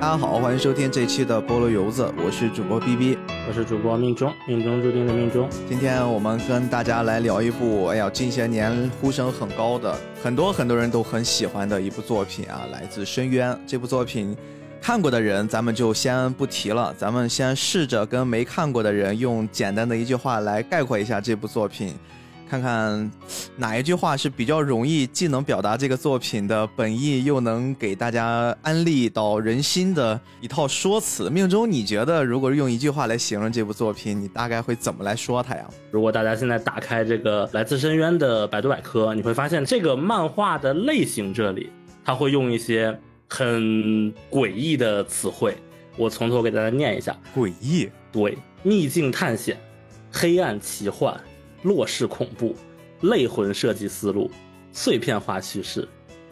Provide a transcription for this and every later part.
大家好，欢迎收听这期的菠萝油子，我是主播 B B，我是主播命中，命中注定的命中。今天我们跟大家来聊一部，哎呀，近些年呼声很高的，很多很多人都很喜欢的一部作品啊，来自深渊。这部作品看过的人，咱们就先不提了，咱们先试着跟没看过的人用简单的一句话来概括一下这部作品。看看哪一句话是比较容易，既能表达这个作品的本意，又能给大家安利到人心的一套说辞。命中，你觉得如果用一句话来形容这部作品，你大概会怎么来说它呀？如果大家现在打开这个《来自深渊》的百度百科，你会发现这个漫画的类型这里，它会用一些很诡异的词汇。我从头给大家念一下：诡异，对，秘境探险，黑暗奇幻。落式恐怖、类魂设计思路、碎片化叙事、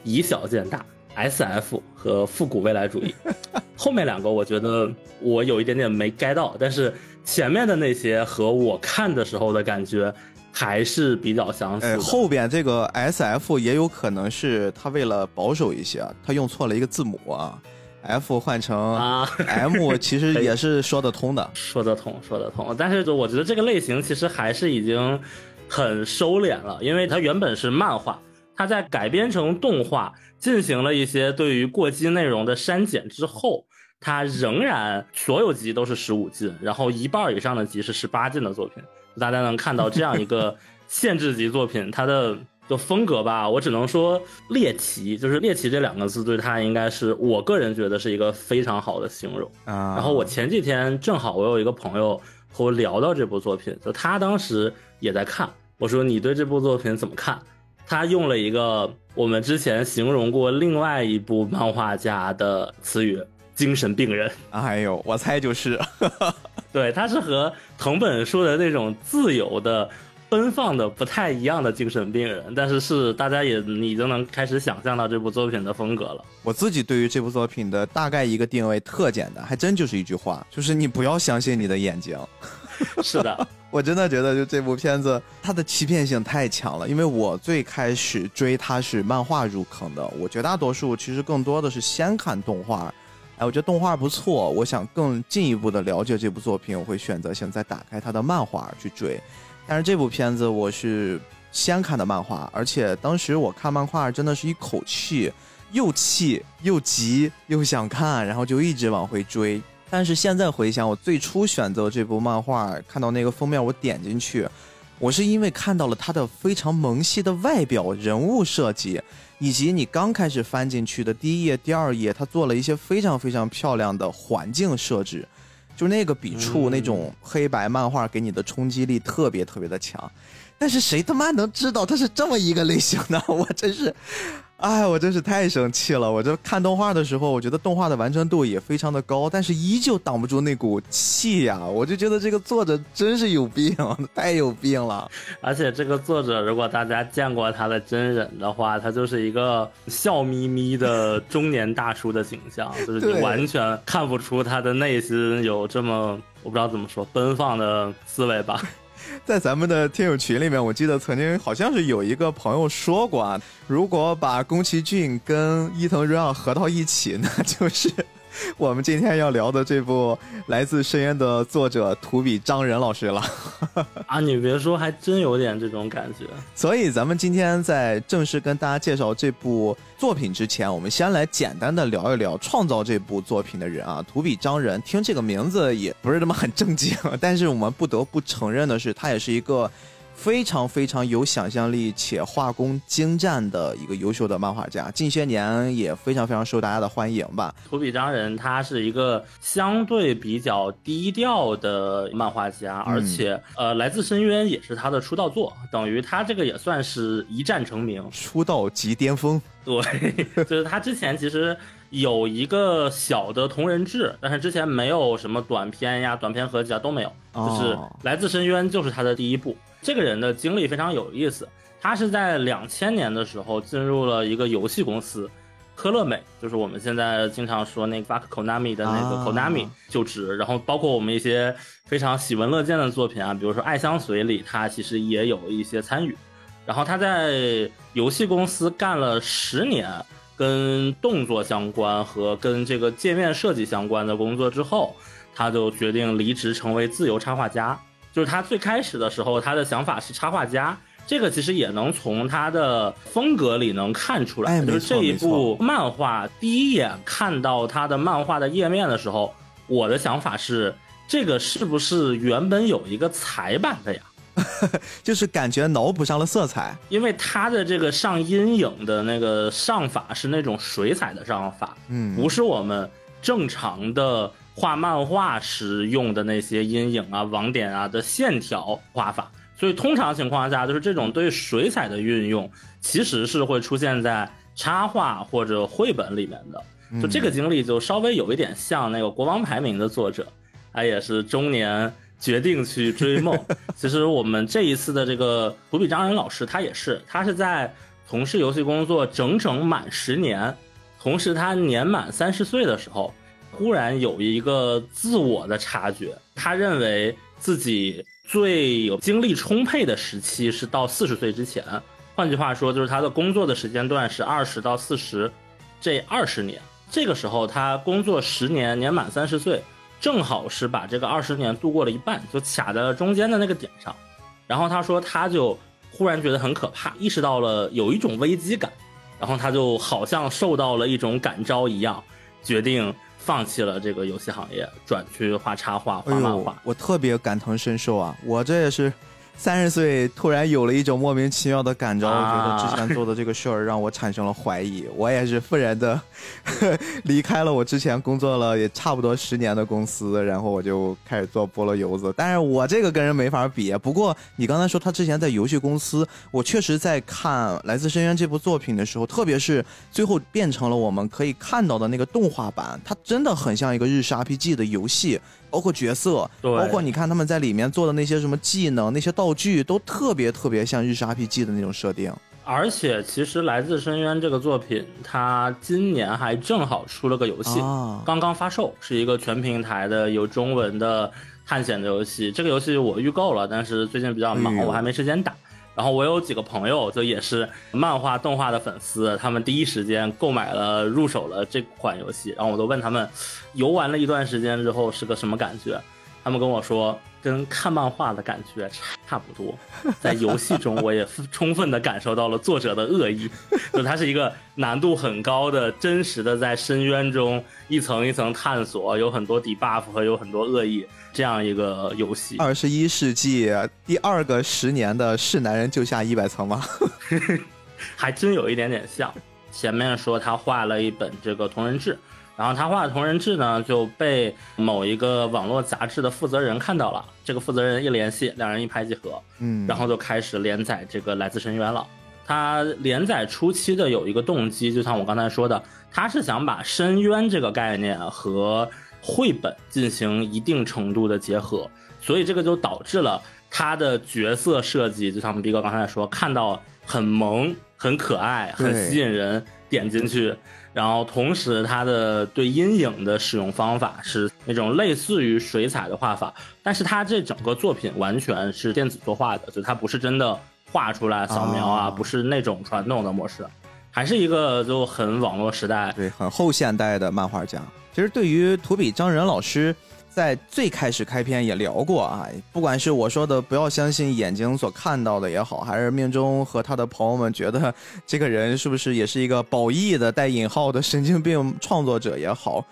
以小见大、S.F 和复古未来主义。后面两个我觉得我有一点点没 get 到，但是前面的那些和我看的时候的感觉还是比较相似。后边这个 S.F 也有可能是他为了保守一些，他用错了一个字母啊。F 换成啊 M，其实也是说得通的，说得通，说得通。但是我觉得这个类型其实还是已经很收敛了，因为它原本是漫画，它在改编成动画，进行了一些对于过激内容的删减之后，它仍然所有集都是十五禁，然后一半以上的集是十八禁的作品。大家能看到这样一个 限制级作品，它的。就风格吧，我只能说猎奇，就是猎奇这两个字对他应该是我个人觉得是一个非常好的形容啊。然后我前几天正好我有一个朋友和我聊到这部作品，就他当时也在看，我说你对这部作品怎么看？他用了一个我们之前形容过另外一部漫画家的词语——精神病人。哎呦，我猜就是，对，他是和藤本树的那种自由的。奔放的不太一样的精神病人，但是是大家也已经能开始想象到这部作品的风格了。我自己对于这部作品的大概一个定位特简单，还真就是一句话，就是你不要相信你的眼睛。是的，我真的觉得就这部片子它的欺骗性太强了。因为我最开始追它是漫画入坑的，我绝大多数其实更多的是先看动画。哎，我觉得动画不错，我想更进一步的了解这部作品，我会选择性再打开它的漫画去追。但是这部片子我是先看的漫画，而且当时我看漫画真的是一口气，又气又急又想看，然后就一直往回追。但是现在回想，我最初选择这部漫画，看到那个封面，我点进去，我是因为看到了它的非常萌系的外表、人物设计，以及你刚开始翻进去的第一页、第二页，它做了一些非常非常漂亮的环境设置。就那个笔触，那种黑白漫画给你的冲击力特别特别的强，但是谁他妈能知道它是这么一个类型呢？我真是。哎，我真是太生气了！我这看动画的时候，我觉得动画的完成度也非常的高，但是依旧挡不住那股气呀！我就觉得这个作者真是有病，太有病了。而且这个作者，如果大家见过他的真人的话，他就是一个笑眯眯的中年大叔的形象，就是你完全看不出他的内心有这么我不知道怎么说奔放的思维吧。在咱们的听友群里面，我记得曾经好像是有一个朋友说过啊，如果把宫崎骏跟伊藤润二合到一起，那就是。我们今天要聊的这部来自深渊的作者图比张仁老师了 啊！你别说，还真有点这种感觉。所以，咱们今天在正式跟大家介绍这部作品之前，我们先来简单的聊一聊创造这部作品的人啊。图比张仁，听这个名字也不是那么很正经，但是我们不得不承认的是，他也是一个。非常非常有想象力且画工精湛的一个优秀的漫画家，近些年也非常非常受大家的欢迎吧。土比张人他是一个相对比较低调的漫画家，而且呃，来自深渊也是他的出道作，等于他这个也算是一战成名，出道即巅峰。对，就是他之前其实有一个小的同人志，但是之前没有什么短片呀、短片合集啊都没有，就是来自深渊就是他的第一部。这个人的经历非常有意思，他是在两千年的时候进入了一个游戏公司，科乐美，就是我们现在经常说那个 fuck Konami 的那个 Konami 就职，然后包括我们一些非常喜闻乐见的作品啊，比如说《爱相随》里，他其实也有一些参与。然后他在游戏公司干了十年，跟动作相关和跟这个界面设计相关的工作之后，他就决定离职成为自由插画家。就是他最开始的时候，他的想法是插画家，这个其实也能从他的风格里能看出来。哎就是这一部漫画，第一眼看到他的漫画的页面的时候，我的想法是，这个是不是原本有一个彩版的呀？就是感觉脑补上了色彩。因为它的这个上阴影的那个上法是那种水彩的上法，嗯，不是我们正常的画漫画时用的那些阴影啊、网点啊的线条画法。所以通常情况下，就是这种对水彩的运用，其实是会出现在插画或者绘本里面的。就这个经历，就稍微有一点像那个《国王排名》的作者，他也是中年决定去追梦。其实我们这一次的这个胡比张仁老师，他也是，他是在从事游戏工作整整满十年，同时他年满三十岁的时候，忽然有一个自我的察觉，他认为自己最有精力充沛的时期是到四十岁之前。换句话说，就是他的工作的时间段是二十到四十这二十年。这个时候他工作十年，年满三十岁，正好是把这个二十年度过了一半，就卡在了中间的那个点上。然后他说，他就忽然觉得很可怕，意识到了有一种危机感，然后他就好像受到了一种感召一样，决定放弃了这个游戏行业，转去画插画、画漫画。，我特别感同身受啊！我这也是三十岁突然有了一种莫名其妙的感召，我觉得之前做的这个事儿让我产生了怀疑。我也是愤然的 离开了我之前工作了也差不多十年的公司，然后我就开始做菠萝油子。但是我这个跟人没法比。不过你刚才说他之前在游戏公司，我确实在看《来自深渊》这部作品的时候，特别是最后变成了我们可以看到的那个动画版，它真的很像一个日式 RPG 的游戏，包括角色，对包括你看他们在里面做的那些什么技能、那些道具，都特别特别像日式 RPG 的那种设定。而且，其实《来自深渊》这个作品，它今年还正好出了个游戏，啊刚刚发售，是一个全平台的有中文的探险的游戏。这个游戏我预购了，但是最近比较忙，哎我还没时间打。然后我有几个朋友，就也是漫画动画的粉丝，他们第一时间购买了入手了这款游戏。然后我都问他们，游玩了一段时间之后是个什么感觉？他们跟我说，跟看漫画的感觉差不多。在游戏中，我也充分的感受到了作者的恶意，就它是一个难度很高的、真实的在深渊中一层一层探索，有很多 debuff 和有很多恶意这样一个游戏。二十一世纪第二个十年的是男人就下一百层吗？还真有一点点像。前面说他画了一本这个同人志，然后他画的同人志呢就被某一个网络杂志的负责人看到了，这个负责人一联系，两人一拍即合，嗯，然后就开始连载这个《来自深渊》了。他连载初期的有一个动机，就像我刚才说的，他是想把深渊这个概念和绘本进行一定程度的结合，所以这个就导致了他的角色设计，就像逼哥刚才说，看到很萌、很可爱、很吸引人，点进去。然后同时，它的对阴影的使用方法是那种类似于水彩的画法，但是它这整个作品完全是电子作画的，就它不是真的画出来扫描啊，啊不是那种传统的模式，还是一个就很网络时代。对，很后现代的漫画家。其实对于图比张仁老师，在最开始开篇也聊过啊，不管是我说的不要相信眼睛所看到的也好，还是命中和他的朋友们觉得这个人是不是也是一个褒义的带引号的神经病创作者也好。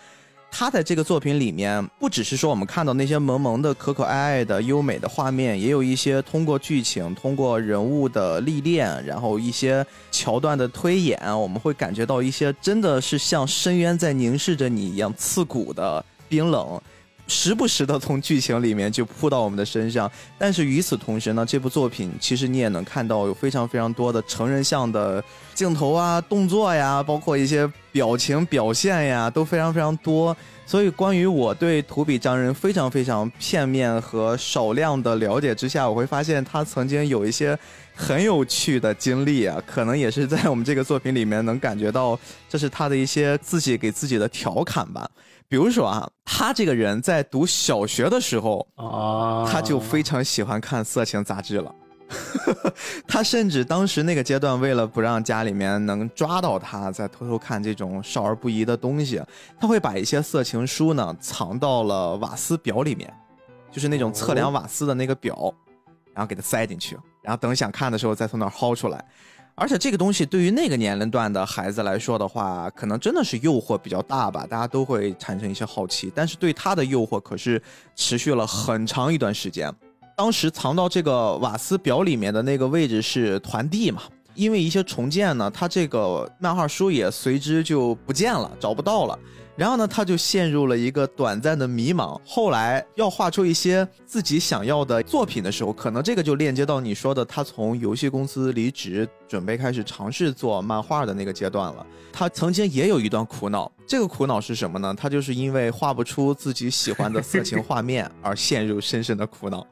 他在这个作品里面，不只是说我们看到那些萌萌的、可可爱爱的、优美的画面，也有一些通过剧情、通过人物的历练，然后一些桥段的推演，我们会感觉到一些真的是像深渊在凝视着你一样刺骨的冰冷。时不时的从剧情里面就扑到我们的身上，但是与此同时呢，这部作品其实你也能看到有非常非常多的成人向的镜头啊、动作呀，包括一些表情表现呀，都非常非常多。所以，关于我对土比张人非常非常片面和少量的了解之下，我会发现他曾经有一些很有趣的经历啊，可能也是在我们这个作品里面能感觉到，这是他的一些自己给自己的调侃吧。比如说啊，他这个人在读小学的时候，啊，他就非常喜欢看色情杂志了。他甚至当时那个阶段，为了不让家里面能抓到他在偷偷看这种少儿不宜的东西，他会把一些色情书呢藏到了瓦斯表里面，就是那种测量瓦斯的那个表，然后给它塞进去，然后等想看的时候再从那儿薅出来。而且这个东西对于那个年龄段的孩子来说的话，可能真的是诱惑比较大吧，大家都会产生一些好奇。但是对他的诱惑可是持续了很长一段时间。当时藏到这个瓦斯表里面的那个位置是团地嘛，因为一些重建呢，他这个漫画书也随之就不见了，找不到了。然后呢，他就陷入了一个短暂的迷茫。后来要画出一些自己想要的作品的时候，可能这个就链接到你说的，他从游戏公司离职，准备开始尝试做漫画的那个阶段了。他曾经也有一段苦恼，这个苦恼是什么呢？他就是因为画不出自己喜欢的色情画面而陷入深深的苦恼。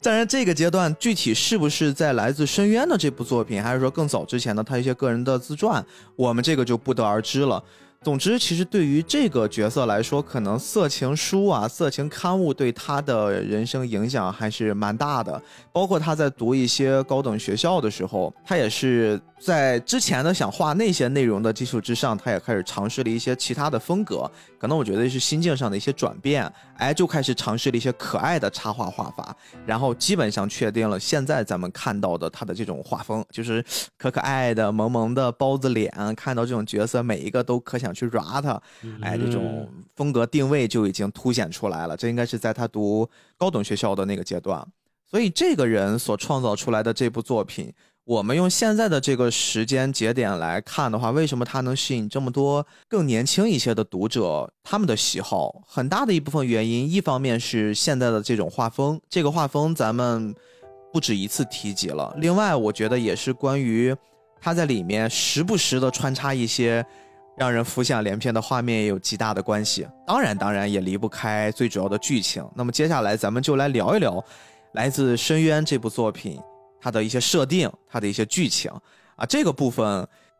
当然，这个阶段具体是不是在来自深渊的这部作品，还是说更早之前的他一些个人的自传，我们这个就不得而知了。总之，其实对于这个角色来说，可能色情书啊、色情刊物对他的人生影响还是蛮大的。包括他在读一些高等学校的时候，他也是在之前的想画那些内容的基础之上，他也开始尝试了一些其他的风格。可能我觉得是心境上的一些转变，哎，就开始尝试了一些可爱的插画画法，然后基本上确定了现在咱们看到的他的这种画风，就是可可爱的、萌萌的包子脸，看到这种角色每一个都可想去 rap 他，哎，这种风格定位就已经凸显出来了。这应该是在他读高等学校的那个阶段，所以这个人所创造出来的这部作品。我们用现在的这个时间节点来看的话，为什么他能吸引这么多更年轻一些的读者？他们的喜好很大的一部分原因，一方面是现在的这种画风，这个画风咱们不止一次提及了。另外，我觉得也是关于他在里面时不时的穿插一些让人浮想联翩的画面，也有极大的关系。当然，当然也离不开最主要的剧情。那么接下来咱们就来聊一聊来自《深渊》这部作品。它的一些设定，它的一些剧情啊，这个部分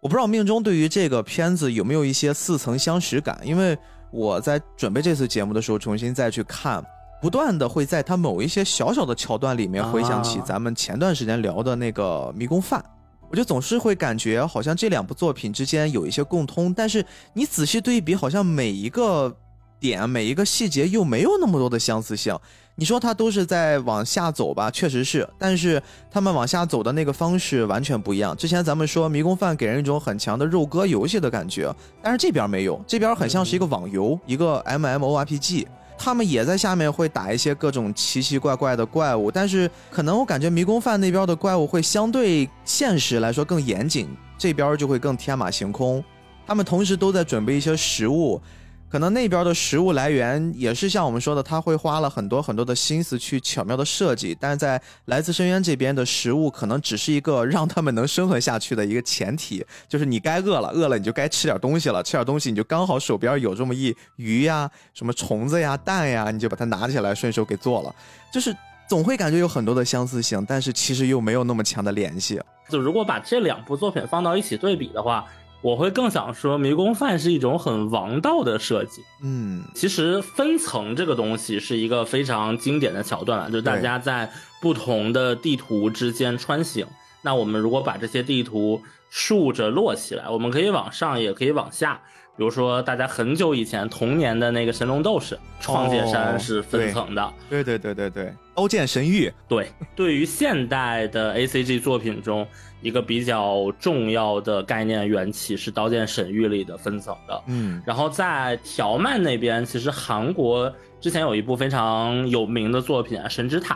我不知道命中对于这个片子有没有一些似曾相识感，因为我在准备这次节目的时候，重新再去看，不断的会在它某一些小小的桥段里面回想起咱们前段时间聊的那个迷宫饭，我就总是会感觉好像这两部作品之间有一些共通，但是你仔细对比，好像每一个点、每一个细节又没有那么多的相似性。你说它都是在往下走吧，确实是，但是他们往下走的那个方式完全不一样。之前咱们说迷宫饭给人一种很强的肉鸽游戏的感觉，但是这边没有，这边很像是一个网游，一个 M M O R P G。他们也在下面会打一些各种奇奇怪怪的怪物，但是可能我感觉迷宫饭那边的怪物会相对现实来说更严谨，这边就会更天马行空。他们同时都在准备一些食物。可能那边的食物来源也是像我们说的，他会花了很多很多的心思去巧妙的设计，但是在来自深渊这边的食物可能只是一个让他们能生存下去的一个前提，就是你该饿了，饿了你就该吃点东西了，吃点东西你就刚好手边有这么一鱼呀、什么虫子呀、蛋呀，你就把它拿起来顺手给做了，就是总会感觉有很多的相似性，但是其实又没有那么强的联系。就如果把这两部作品放到一起对比的话。我会更想说，迷宫饭是一种很王道的设计。嗯，其实分层这个东西是一个非常经典的桥段了，就是大家在不同的地图之间穿行。那我们如果把这些地图竖着摞起来，我们可以往上，也可以往下。比如说，大家很久以前童年的那个神龙斗士，创界山是分层的。对对对对对，刀剑神域。对，对于现代的 A C G 作品中。一个比较重要的概念缘起是《刀剑神域》里的分层的，嗯，然后在条漫那边，其实韩国之前有一部非常有名的作品《神之塔》，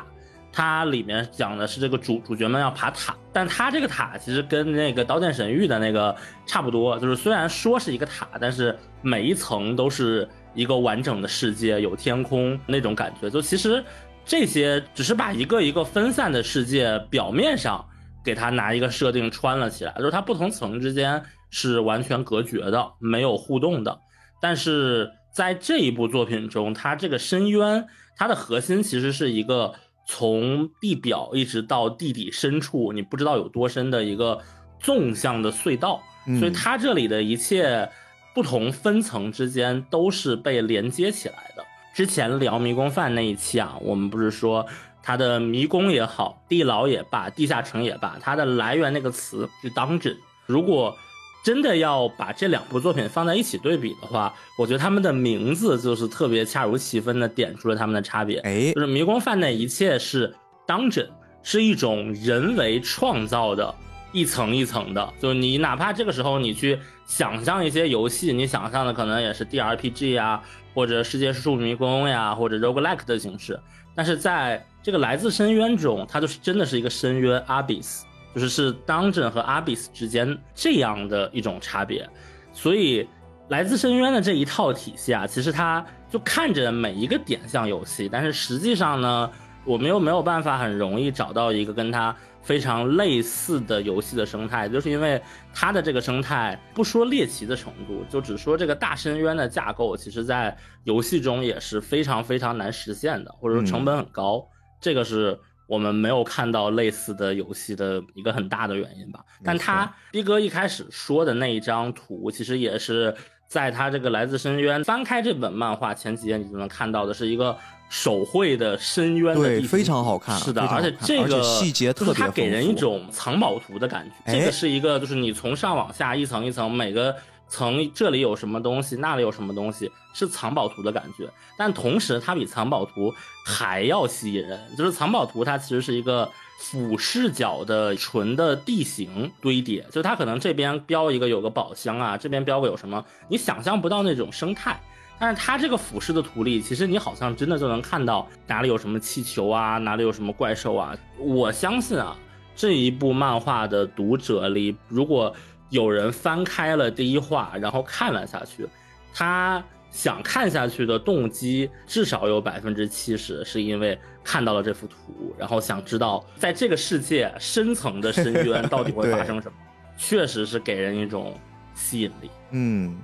它里面讲的是这个主主角们要爬塔，但它这个塔其实跟那个《刀剑神域》的那个差不多，就是虽然说是一个塔，但是每一层都是一个完整的世界，有天空那种感觉。就其实这些只是把一个一个分散的世界表面上。给它拿一个设定穿了起来，就是它不同层之间是完全隔绝的，没有互动的。但是在这一部作品中，它这个深渊，它的核心其实是一个从地表一直到地底深处，你不知道有多深的一个纵向的隧道。所以它这里的一切不同分层之间都是被连接起来的。之前聊迷宫饭那一期啊，我们不是说。它的迷宫也好，地牢也罢，地下城也罢，它的来源那个词是 dungeon。如果真的要把这两部作品放在一起对比的话，我觉得他们的名字就是特别恰如其分的点出了他们的差别。哎，就是迷宫饭的一切是 dungeon，是一种人为创造的，一层一层的。就你哪怕这个时候你去想象一些游戏，你想象的可能也是 DRPG 啊，或者世界树迷宫呀，或者 roguelike 的形式，但是在这个来自深渊中，它就是真的是一个深渊 abyss。就是是 Dungeon 和 Abyss 之间这样的一种差别，所以来自深渊的这一套体系啊，其实它就看着每一个点像游戏，但是实际上呢，我们又没有办法很容易找到一个跟它非常类似的游戏的生态，就是因为它的这个生态不说猎奇的程度，就只说这个大深渊的架构，其实在游戏中也是非常非常难实现的，或者说成本很高，这个是。我们没有看到类似的游戏的一个很大的原因吧，但他逼哥一开始说的那一张图，其实也是在他这个来自深渊翻开这本漫画前几页，你就能看到的是一个手绘的深渊的对，非常好看，是的，而且这个细节特别它给人一种藏宝图的感觉，这个是一个就是你从上往下一层一层每个。层这里有什么东西，那里有什么东西，是藏宝图的感觉。但同时，它比藏宝图还要吸引人。就是藏宝图，它其实是一个俯视角的纯的地形堆叠，就它可能这边标一个有个宝箱啊，这边标个有什么，你想象不到那种生态。但是它这个俯视的图里，其实你好像真的就能看到哪里有什么气球啊，哪里有什么怪兽啊。我相信啊，这一部漫画的读者里，如果有人翻开了第一话，然后看了下去，他想看下去的动机至少有百分之七十是因为看到了这幅图，然后想知道在这个世界深层的深渊 到底会发生什么。确实是给人一种吸引力。嗯，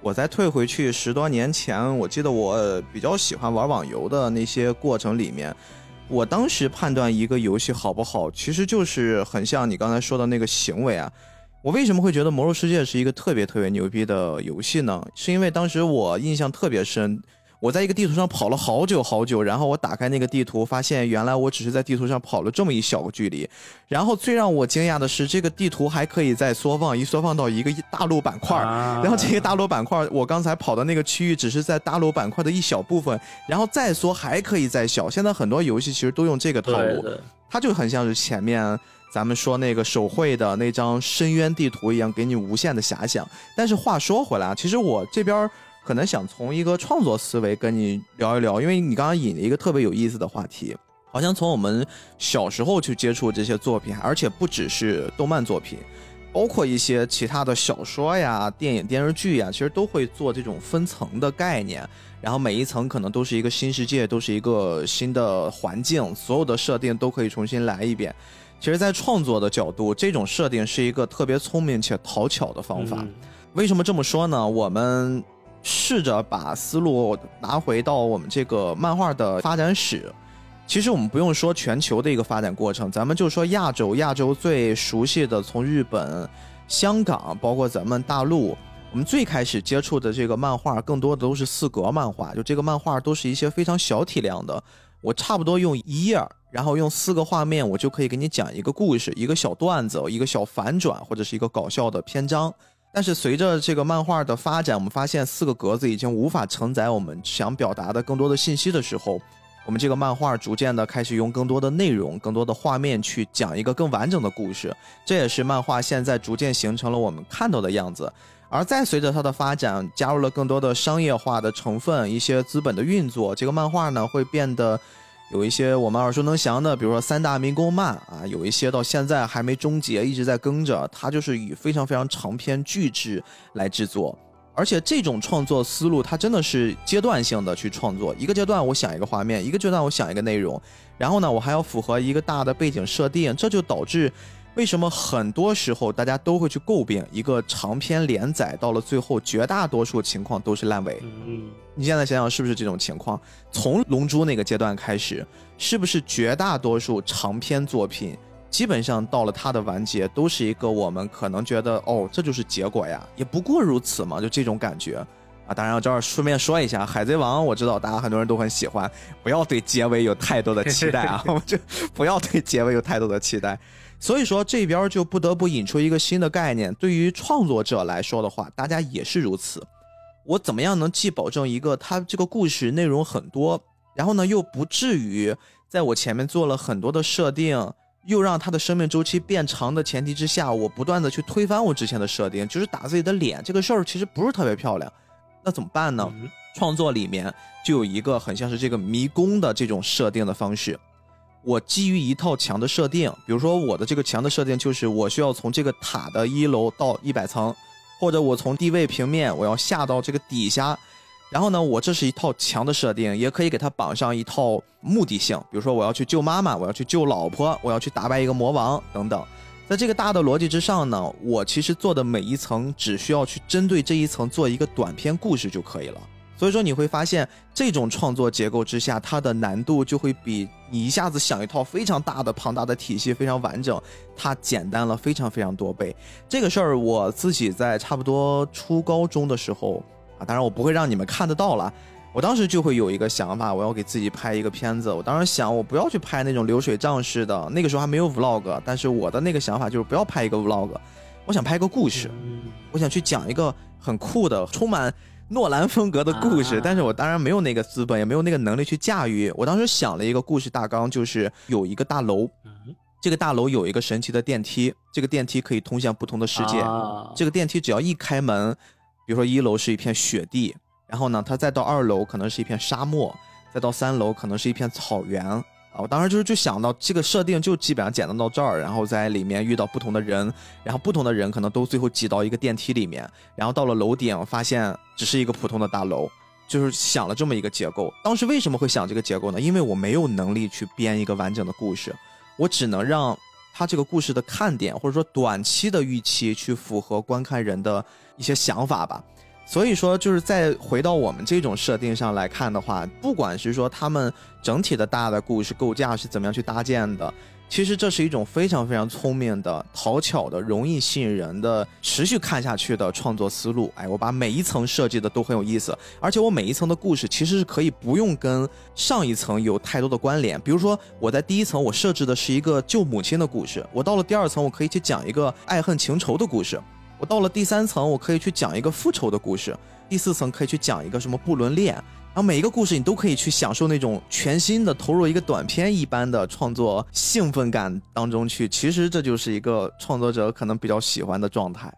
我再退回去十多年前，我记得我比较喜欢玩网游的那些过程里面，我当时判断一个游戏好不好，其实就是很像你刚才说的那个行为啊。我为什么会觉得《魔兽世界》是一个特别特别牛逼的游戏呢？是因为当时我印象特别深，我在一个地图上跑了好久好久，然后我打开那个地图，发现原来我只是在地图上跑了这么一小个距离。然后最让我惊讶的是，这个地图还可以再缩放，一缩放到一个大陆板块。然后这个大陆板块，我刚才跑的那个区域只是在大陆板块的一小部分，然后再缩还可以再小。现在很多游戏其实都用这个套路，它就很像是前面。咱们说那个手绘的那张深渊地图一样，给你无限的遐想。但是话说回来啊，其实我这边可能想从一个创作思维跟你聊一聊，因为你刚刚引了一个特别有意思的话题，好像从我们小时候去接触这些作品，而且不只是动漫作品，包括一些其他的小说呀、电影、电视剧呀，其实都会做这种分层的概念，然后每一层可能都是一个新世界，都是一个新的环境，所有的设定都可以重新来一遍。其实，在创作的角度，这种设定是一个特别聪明且讨巧的方法。为什么这么说呢？我们试着把思路拿回到我们这个漫画的发展史。其实，我们不用说全球的一个发展过程，咱们就说亚洲。亚洲最熟悉的，从日本、香港，包括咱们大陆，我们最开始接触的这个漫画，更多的都是四格漫画。就这个漫画，都是一些非常小体量的。我差不多用一页。然后用四个画面，我就可以给你讲一个故事，一个小段子，一个小反转，或者是一个搞笑的篇章。但是随着这个漫画的发展，我们发现四个格子已经无法承载我们想表达的更多的信息的时候，我们这个漫画逐渐的开始用更多的内容、更多的画面去讲一个更完整的故事。这也是漫画现在逐渐形成了我们看到的样子。而再随着它的发展，加入了更多的商业化的成分，一些资本的运作，这个漫画呢会变得。有一些我们耳熟能详的，比如说三大民工漫啊，有一些到现在还没终结，一直在更着。它就是以非常非常长篇巨制来制作，而且这种创作思路，它真的是阶段性的去创作。一个阶段我想一个画面，一个阶段我想一个内容，然后呢，我还要符合一个大的背景设定，这就导致。为什么很多时候大家都会去诟病一个长篇连载到了最后，绝大多数情况都是烂尾？嗯，你现在想想是不是这种情况？从《龙珠》那个阶段开始，是不是绝大多数长篇作品基本上到了它的完结，都是一个我们可能觉得哦，这就是结果呀，也不过如此嘛，就这种感觉。啊。当然，我这儿顺便说一下，《海贼王》我知道大家很多人都很喜欢，不要对结尾有太多的期待啊，我就不要对结尾有太多的期待。所以说这边就不得不引出一个新的概念，对于创作者来说的话，大家也是如此。我怎么样能既保证一个它这个故事内容很多，然后呢又不至于在我前面做了很多的设定，又让它的生命周期变长的前提之下，我不断的去推翻我之前的设定，就是打自己的脸，这个事儿其实不是特别漂亮。那怎么办呢？创作里面就有一个很像是这个迷宫的这种设定的方式。我基于一套墙的设定，比如说我的这个墙的设定就是我需要从这个塔的一楼到一百层。或者我从地位平面，我要下到这个底下，然后呢，我这是一套墙的设定，也可以给它绑上一套目的性，比如说我要去救妈妈，我要去救老婆，我要去打败一个魔王等等。在这个大的逻辑之上呢，我其实做的每一层只需要去针对这一层做一个短篇故事就可以了。所以说你会发现，这种创作结构之下，它的难度就会比你一下子想一套非常大的、庞大的体系、非常完整，它简单了非常非常多倍。这个事儿我自己在差不多初高中的时候啊，当然我不会让你们看得到了。我当时就会有一个想法，我要给自己拍一个片子。我当时想，我不要去拍那种流水账式的，那个时候还没有 vlog，但是我的那个想法就是不要拍一个 vlog，我想拍一个故事，我想去讲一个很酷的、充满。诺兰风格的故事，但是我当然没有那个资本，也没有那个能力去驾驭。我当时想了一个故事大纲，就是有一个大楼，这个大楼有一个神奇的电梯，这个电梯可以通向不同的世界。这个电梯只要一开门，比如说一楼是一片雪地，然后呢，它再到二楼可能是一片沙漠，再到三楼可能是一片草原。我当时就是就想到这个设定就基本上简单到这儿，然后在里面遇到不同的人，然后不同的人可能都最后挤到一个电梯里面，然后到了楼顶发现只是一个普通的大楼，就是想了这么一个结构。当时为什么会想这个结构呢？因为我没有能力去编一个完整的故事，我只能让他这个故事的看点或者说短期的预期去符合观看人的一些想法吧。所以说，就是再回到我们这种设定上来看的话，不管是说他们整体的大的故事构架是怎么样去搭建的，其实这是一种非常非常聪明的、讨巧的、容易吸引人的、持续看下去的创作思路。哎，我把每一层设计的都很有意思，而且我每一层的故事其实是可以不用跟上一层有太多的关联。比如说，我在第一层我设置的是一个救母亲的故事，我到了第二层我可以去讲一个爱恨情仇的故事。我到了第三层，我可以去讲一个复仇的故事；第四层可以去讲一个什么不伦恋。然后每一个故事你都可以去享受那种全新的投入一个短片一般的创作兴奋感当中去。其实这就是一个创作者可能比较喜欢的状态。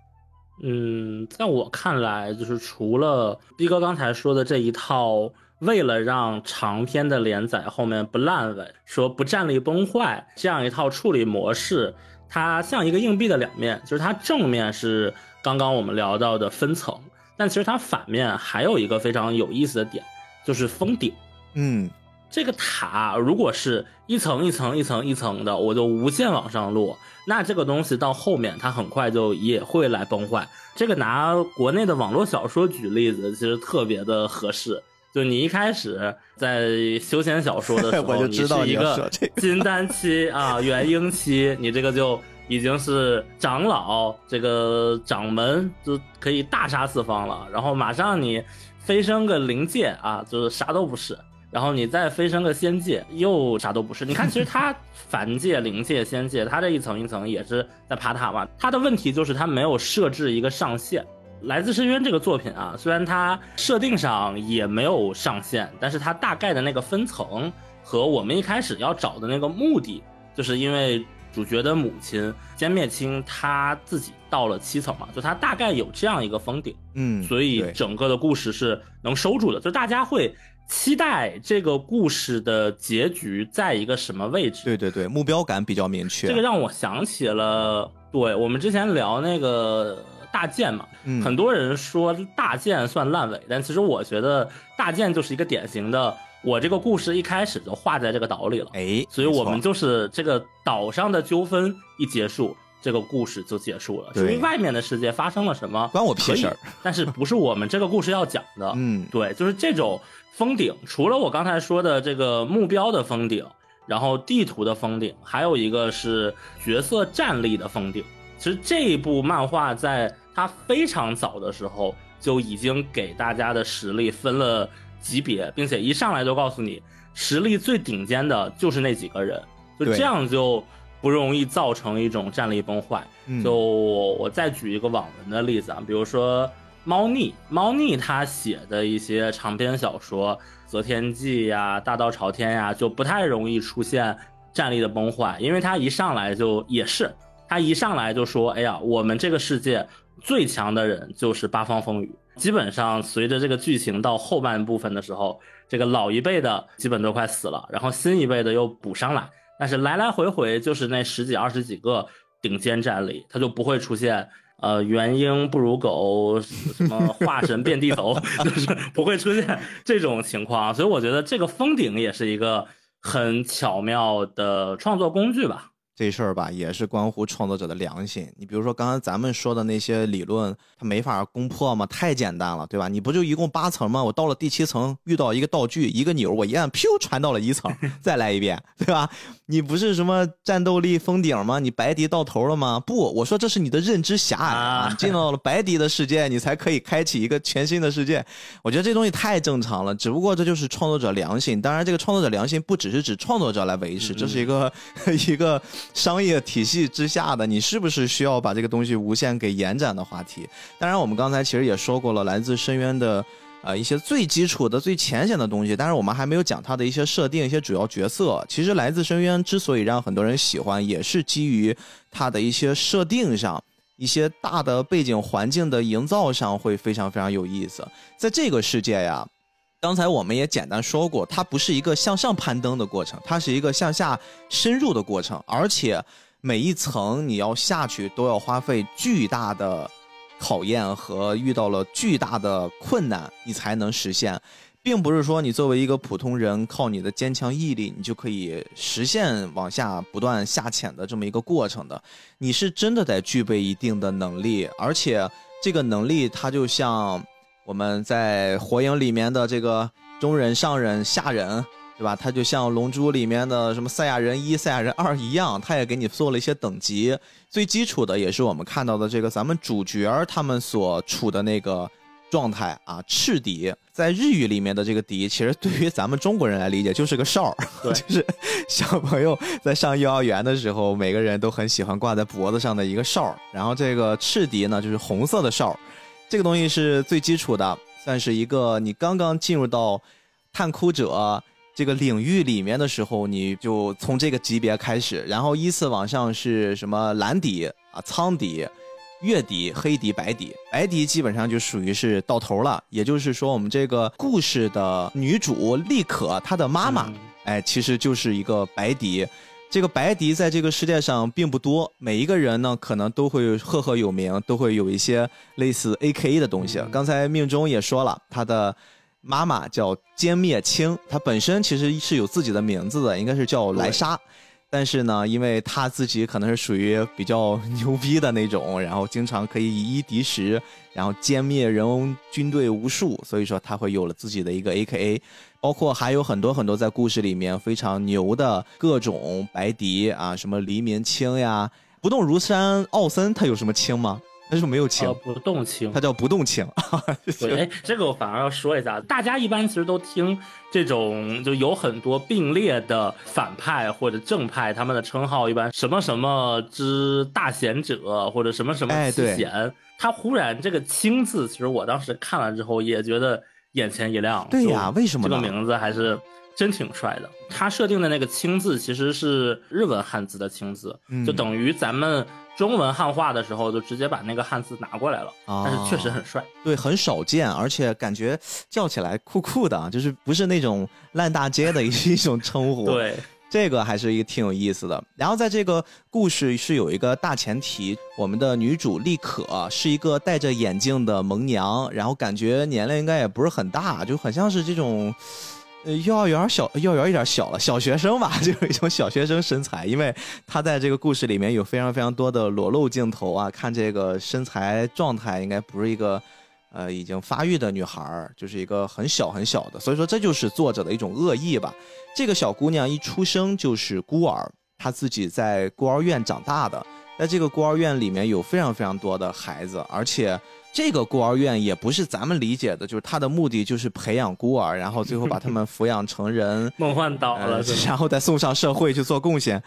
嗯，在我看来，就是除了逼哥刚才说的这一套，为了让长篇的连载后面不烂尾，说不战力崩坏这样一套处理模式。它像一个硬币的两面，就是它正面是刚刚我们聊到的分层，但其实它反面还有一个非常有意思的点，就是封顶。嗯，这个塔如果是一层一层一层一层的，我就无限往上落，那这个东西到后面它很快就也会来崩坏。这个拿国内的网络小说举例子，其实特别的合适。就你一开始在修仙小说的时候，你是一个金丹期啊，元婴期，你这个就已经是长老，这个掌门就可以大杀四方了。然后马上你飞升个灵界啊，就是啥都不是。然后你再飞升个仙界，又啥都不是。你看，其实他凡界、灵界、仙界，他这一层一层也是在爬塔嘛。他的问题就是他没有设置一个上限。来自深渊这个作品啊，虽然它设定上也没有上限，但是它大概的那个分层和我们一开始要找的那个目的，就是因为主角的母亲歼灭青他自己到了七层嘛，就他大概有这样一个封顶，嗯，所以整个的故事是能收住的，就大家会期待这个故事的结局在一个什么位置？对对对，目标感比较明确。这个让我想起了，对我们之前聊那个。大剑嘛，很多人说大剑算烂尾，但其实我觉得大剑就是一个典型的，我这个故事一开始就画在这个岛里了，哎，所以我们就是这个岛上的纠纷一结束，这个故事就结束了。至于外面的世界发生了什么，关我屁事儿。但是不是我们这个故事要讲的？嗯，对，就是这种封顶，除了我刚才说的这个目标的封顶，然后地图的封顶，还有一个是角色战力的封顶。其实这一部漫画在它非常早的时候就已经给大家的实力分了级别，并且一上来就告诉你，实力最顶尖的就是那几个人，就这样就不容易造成一种战力崩坏。嗯就我我再举一个网文的例子啊，比如说猫腻，猫腻他写的一些长篇小说，《择天记》呀，《大道朝天》呀，就不太容易出现战力的崩坏，因为他一上来就也是，他一上来就说，哎呀，我们这个世界最强的人就是八方风雨。基本上随着这个剧情到后半部分的时候，这个老一辈的基本都快死了，然后新一辈的又补上来，但是来来回回就是那十几二十几个顶尖战力，他就不会出现呃元婴不如狗，什么化神遍地走，就是不会出现这种情况。所以我觉得这个封顶也是一个很巧妙的创作工具吧。这事儿吧，也是关乎创作者的良心。你比如说刚刚咱们说的那些理论，它没法攻破吗？太简单了，对吧？你不就一共八层吗？我到了第七层，遇到一个道具，一个钮，我一按，噗，传到了一层，再来一遍，对吧？你不是什么战斗力封顶吗？你白敌到头了吗？不，我说这是你的认知狭隘啊！进到了白敌的世界，你才可以开启一个全新的世界。我觉得这东西太正常了，只不过这就是创作者良心。当然，这个创作者良心不只是指创作者来维持，这是一个 一个商业体系之下的，你是不是需要把这个东西无限给延展的话题？当然，我们刚才其实也说过了，来自深渊的。呃，一些最基础的、最浅显的东西，但是我们还没有讲它的一些设定、一些主要角色。其实，来自深渊之所以让很多人喜欢，也是基于它的一些设定上、一些大的背景环境的营造上会非常非常有意思。在这个世界呀，刚才我们也简单说过，它不是一个向上攀登的过程，它是一个向下深入的过程，而且每一层你要下去都要花费巨大的考验和遇到了巨大的困难，你才能实现。并不是说你作为一个普通人，靠你的坚强毅力，你就可以实现往下不断下潜的这么一个过程的。你是真的得具备一定的能力，而且这个能力它就像我们在火影里面的这个中忍、上忍、下忍，对吧？它就像龙珠里面的什么赛亚人一、赛亚人二一样，它也给你做了一些等级。最基础的也是我们看到的这个咱们主角儿他们所处的那个状态啊，赤敌，在日语里面的这个敌，其实对于咱们中国人来理解就是个哨儿，就是小朋友在上幼儿园的时候，每个人都很喜欢挂在脖子上的一个哨儿。然后这个赤敌呢，就是红色的哨儿，这个东西是最基础的，算是一个你刚刚进入到探窟者这个领域里面的时候，你就从这个级别开始，然后依次往上是什么蓝底啊、苍底。月底、黑底、白底，白底基本上就属于是到头了。也就是说，我们这个故事的女主丽可，她的妈妈，嗯哎，其实就是一个白敌。这个白迪在这个世界上并不多，每一个人呢可能都会赫赫有名，都会有一些类似 A K A 的东西。刚才命中也说了，他的妈妈叫歼灭青，他本身其实是有自己的名字的，应该是叫莱莎。但是呢，因为他自己可能是属于比较牛逼的那种，然后经常可以以一敌十，然后歼灭人军队无数，所以说他会有了自己的一个 A K A。包括还有很多很多在故事里面非常牛的各种白笛啊，什么黎明清呀，不动如山奥森，他有什么清吗？他是没有青呃，，不动清他。叫不动青。对，哎，这个我反而要说一下，大家一般其实都听这种就有很多并列的反派或者正派，他们的称号一般什么什么之大贤者或者什么什么奇哎对贤，他忽然这个清字，其实我当时看了之后也觉得眼前一亮。对呀就为什么呢这个名字还是真挺帅的。他设定的那个青字其实是日文汉字的青字，嗯就等于咱们中文汉化的时候就直接把那个汉字拿过来了，啊但是确实很帅。对，很少见，而且感觉叫起来酷酷的，啊就是不是那种烂大街的一 一种称呼。，对，这个还是一个挺有意思的。然后在这个故事是有一个大前提，我们的女主丽可是一个戴着眼镜的萌娘，然后感觉年龄应该也不是很大，就很像是这种。呃，幼儿园小，幼儿园有点小了，小学生吧，就是一种小学生身材，因为她在这个故事里面有非常非常多的裸露镜头啊，看这个身材状态，应该不是一个呃已经发育的女孩儿，就是一个很小很小的，所以说这就是作者的一种恶意吧。这个小姑娘一出生就是孤儿，她自己在孤儿院长大的，在这个孤儿院里面有非常非常多的孩子，而且这个孤儿院也不是咱们理解的，就是他的目的就是培养孤儿，然后最后把他们 抚养成人，梦幻岛了，呃然后再送上社会去做贡献。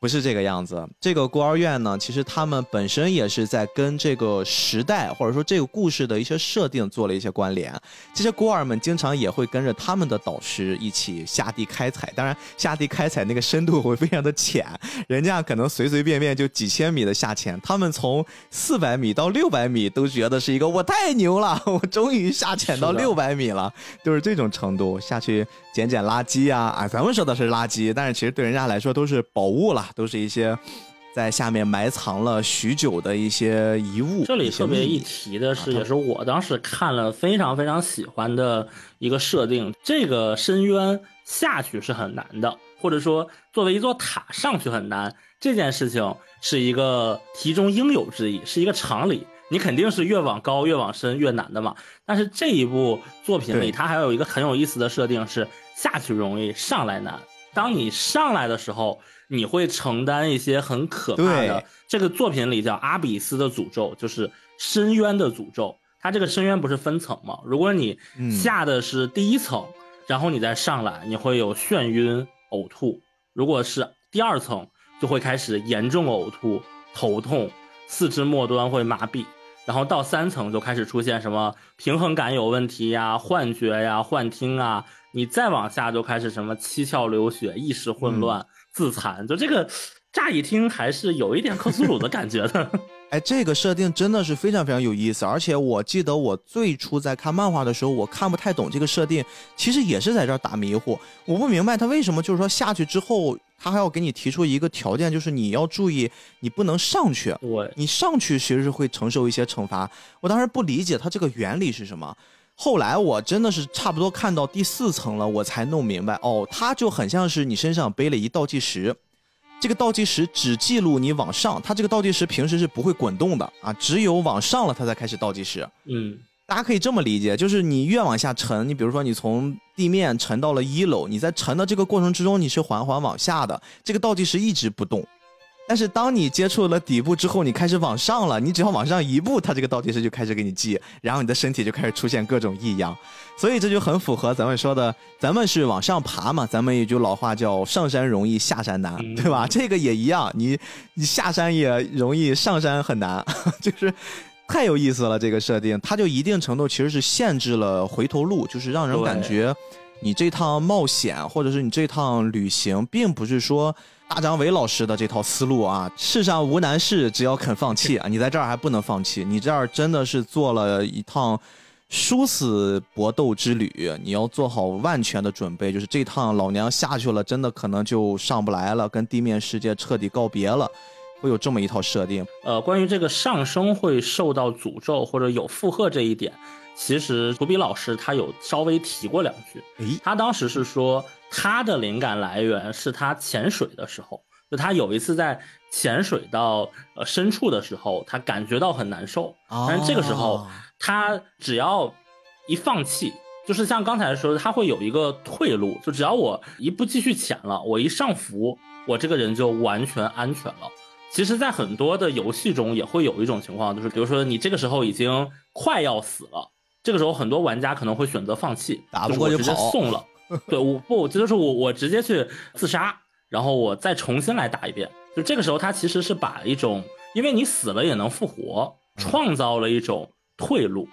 不是这个样子，这个孤儿院呢，其实他们本身也是在跟这个时代或者说这个故事的一些设定做了一些关联。这些孤儿们经常也会跟着他们的导师一起下地开采，当然下地开采那个深度会非常的浅，人家可能随随便便就几千米的下潜，他们从四百米到六百米都觉得是一个我太牛了，我终于下潜到六百米了，就是这种程度下去捡捡垃圾啊啊，咱们说的是垃圾，但是其实对人家来说都是宝物啦，都是一些在下面埋藏了许久的一些遗物。这里特别一提的是，也是我当时看了非常非常喜欢的一个设定。这个深渊下去是很难的，或者说作为一座塔上去很难，这件事情是一个题中应有之意，是一个常理。你肯定是越往高越往深越难的嘛。但是这一部作品里，它还有一个很有意思的设定是下去容易上来难。当你上来的时候，你会承担一些很可怕的。这个作品里叫阿比斯的诅咒，就是深渊的诅咒。它这个深渊不是分层吗？如果你嗯下的是第一层，然后你再上来，你会有眩晕、呕吐；如果是第二层，就会开始严重呕吐、头痛、四肢末端会麻痹。然后到三层就开始出现什么平衡感有问题呀、幻觉呀、幻听啊，你再往下就开始什么七窍流血、意识混乱、自残，就这个乍一听还是有一点克苏鲁的感觉的。哎，这个设定真的是非常非常有意思，而且我记得我最初在看漫画的时候，我看不太懂这个设定，其实也是在这儿打迷糊。我不明白他为什么就是说下去之后，他还要给你提出一个条件，就是你要注意，你不能上去，对，你上去其实是会承受一些惩罚。我当时不理解它这个原理是什么。后来我真的是差不多看到第四层了，我才弄明白哦，它就很像是你身上背了一倒计时，这个倒计时只记录你往上，它这个倒计时平时是不会滚动的啊，只有往上了它才开始倒计时。嗯，大家可以这么理解，就是你越往下沉，你比如说你从地面沉到了一楼，你在沉的这个过程之中，你是缓缓往下的，这个倒计时一直不动。但是当你接触了底部之后，你开始往上了，你只要往上一步，它这个倒计时就开始给你记，然后你的身体就开始出现各种异样，所以这就很符合咱们说的，咱们是往上爬嘛，咱们有句老话叫上山容易下山难，嗯对吧？这个也一样，你你下山也容易，上山很难，就是。太有意思了，这个设定，它就一定程度其实是限制了回头路，就是让人感觉你这趟冒险或者是你这趟旅行，并不是说大张伟老师的这套思路啊，世上无难事，只要肯放弃啊，你在这儿还不能放弃，你这儿真的是做了一趟殊死搏斗之旅，你要做好万全的准备，就是这趟老娘下去了，真的可能就上不来了，跟地面世界彻底告别了。会有这么一套设定，呃，关于这个上升会受到诅咒或者有负荷这一点，其实图比老师他有稍微提过两句。诶，他当时是说，他的灵感来源是他潜水的时候，就他有一次在潜水到呃深处的时候，他感觉到很难受，但是这个时候哦他只要一放弃，就是像刚才说的，他会有一个退路，就只要我一不继续潜了，我一上浮，我这个人就完全安全了。其实，在很多的游戏中也会有一种情况，就是比如说你这个时候已经快要死了，这个时候很多玩家可能会选择放弃，打不过就直接送了。对，我不，这就是我我直接去自杀，然后我再重新来打一遍。就这个时候，他其实是把一种，因为你死了也能复活，创造了一种退路，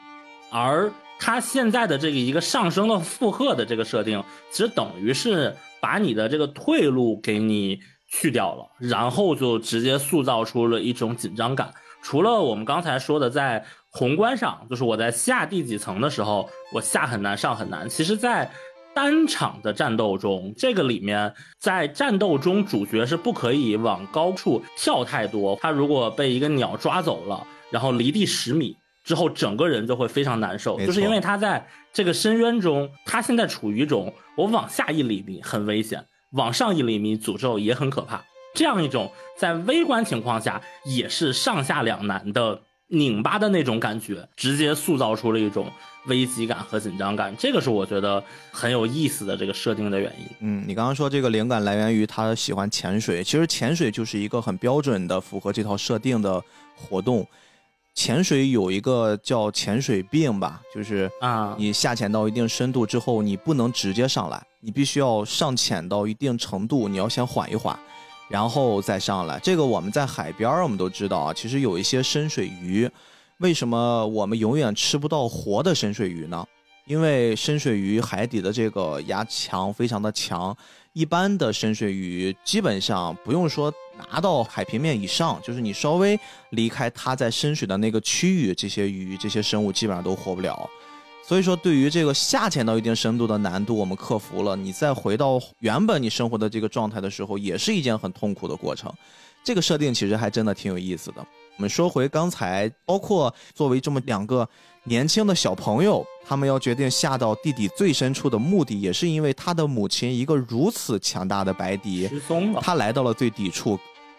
而他现在的这个一个上升的负荷的这个设定，其实等于是把你的这个退路给你去掉了，然后就直接塑造出了一种紧张感。除了我们刚才说的，在宏观上，就是我在下第几层的时候，我下很难，上很难。其实，在单场的战斗中，这个里面在战斗中主角是不可以往高处跳太多。他如果被一个鸟抓走了，然后离地十米之后，整个人就会非常难受，就是因为他在这个深渊中，他现在处于一种我往下一厘米很危险，往上一厘米诅咒也很可怕。这样一种在微观情况下也是上下两难的拧巴的那种感觉，直接塑造出了一种危机感和紧张感。这个是我觉得很有意思的这个设定的原因。嗯，你刚刚说这个灵感来源于他喜欢潜水，其实潜水就是一个很标准的符合这套设定的活动。潜水有一个叫潜水病吧，就是啊，你下潜到一定深度之后，你不能直接上来，你必须要上潜到一定程度，你要先缓一缓，然后再上来。这个我们在海边儿我们都知道啊，其实有一些深水鱼，为什么我们永远吃不到活的深水鱼呢？因为深水鱼海底的这个压强非常的强，一般的深水鱼基本上不用说拿到海平面以上，就是你稍微离开它在深水的那个区域，这些鱼这些生物基本上都活不了。所以说，对于这个下潜到一定深度的难度，我们克服了，你再回到原本你生活的这个状态的时候，也是一件很痛苦的过程。这个设定其实还真的挺有意思的。我们说回刚才，包括作为这么两个年轻的小朋友，他们要决定下到地底最深处的目的，也是因为他的母亲一个如此强大的白迪，失踪了。他来到了最底处，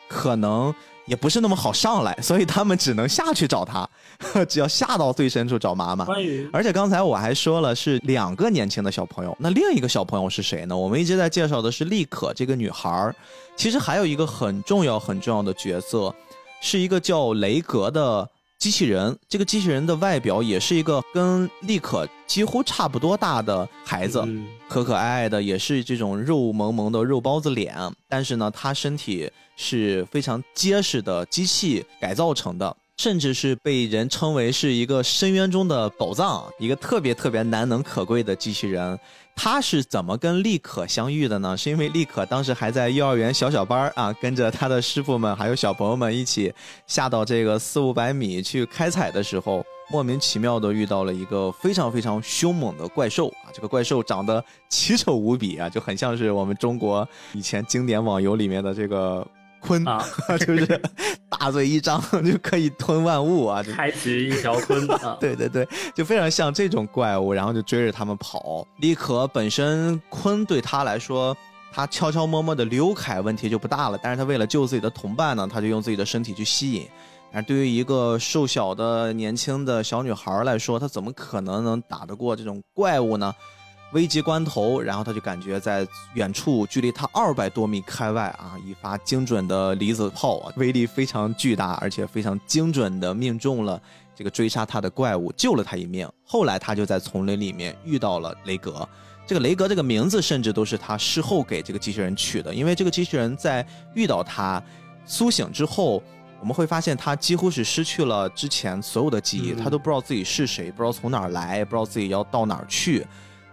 可能也不是那么好上来，所以他们只能下去找他，只要下到最深处找妈妈。而且刚才我还说了是两个年轻的小朋友，那另一个小朋友是谁呢？我们一直在介绍的是丽可这个女孩儿，其实还有一个很重要很重要的角色，是一个叫雷格的机器人。这个机器人的外表也是一个跟立可几乎差不多大的孩子，嗯可可爱爱的，也是这种肉萌萌的肉包子脸，但是呢，它身体是非常结实的机器改造成的，甚至是被人称为是一个深渊中的宝藏，一个特别特别难能可贵的机器人。他是怎么跟丽可相遇的呢？是因为丽可当时还在幼儿园小小班儿啊，跟着他的师傅们还有小朋友们一起下到这个四五百米去开采的时候，莫名其妙的遇到了一个非常非常凶猛的怪兽啊！这个怪兽长得奇丑无比啊，就很像是我们中国以前经典网游里面的这个鲲，啊，就是大嘴一张就可以吞万物啊！就开启一条鲲 啊，对对对，就非常像这种怪物，然后就追着他们跑。李可本身鲲对他来说，他悄悄摸摸的溜开，问题就不大了。但是他为了救自己的同伴呢，他就用自己的身体去吸引。但是对于一个瘦小的年轻的小女孩来说，她怎么可能能打得过这种怪物呢？危急关头，然后他就感觉在远处，距离他二百多米开外啊，一发精准的离子炮啊，威力非常巨大，而且非常精准的命中了这个追杀他的怪物，救了他一命。后来他就在丛林里面遇到了雷格，这个雷格这个名字甚至都是他事后给这个机器人取的，因为这个机器人在遇到他苏醒之后。我们会发现他几乎是失去了之前所有的记忆，他都不知道自己是谁，不知道从哪儿来，不知道自己要到哪儿去。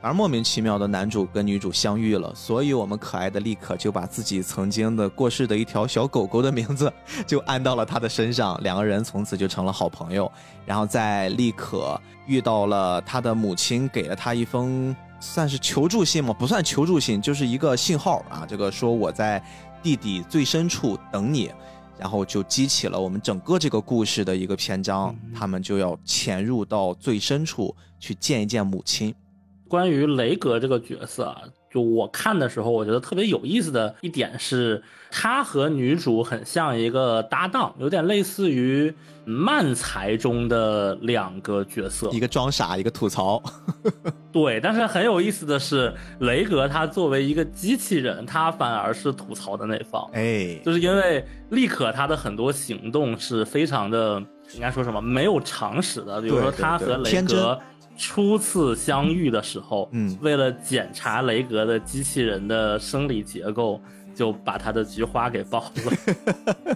而莫名其妙的男主跟女主相遇了，所以我们可爱的丽可就把自己曾经的过世的一条小狗狗的名字就安到了他的身上，两个人从此就成了好朋友。然后在丽可遇到了他的母亲，给了他一封算是求助信吗？不算求助信，就是一个信号啊，这个说我在地底最深处等你。然后就激起了我们整个这个故事的一个篇章，他们就要潜入到最深处去见一见母亲。关于雷格这个角色啊，就我看的时候，我觉得特别有意思的一点是，他和女主很像一个搭档，有点类似于漫才中的两个角色一。个装傻，一个吐槽。对，但是很有意思的是，雷格他作为一个机器人，他反而是吐槽的那方。哎，就是因为利可她的很多行动是非常的，应该说什么没有常识的。比如说，她和雷格初次相遇的时候，嗯为了检查雷格的机器人的生理结构，就把他的菊花给爆了。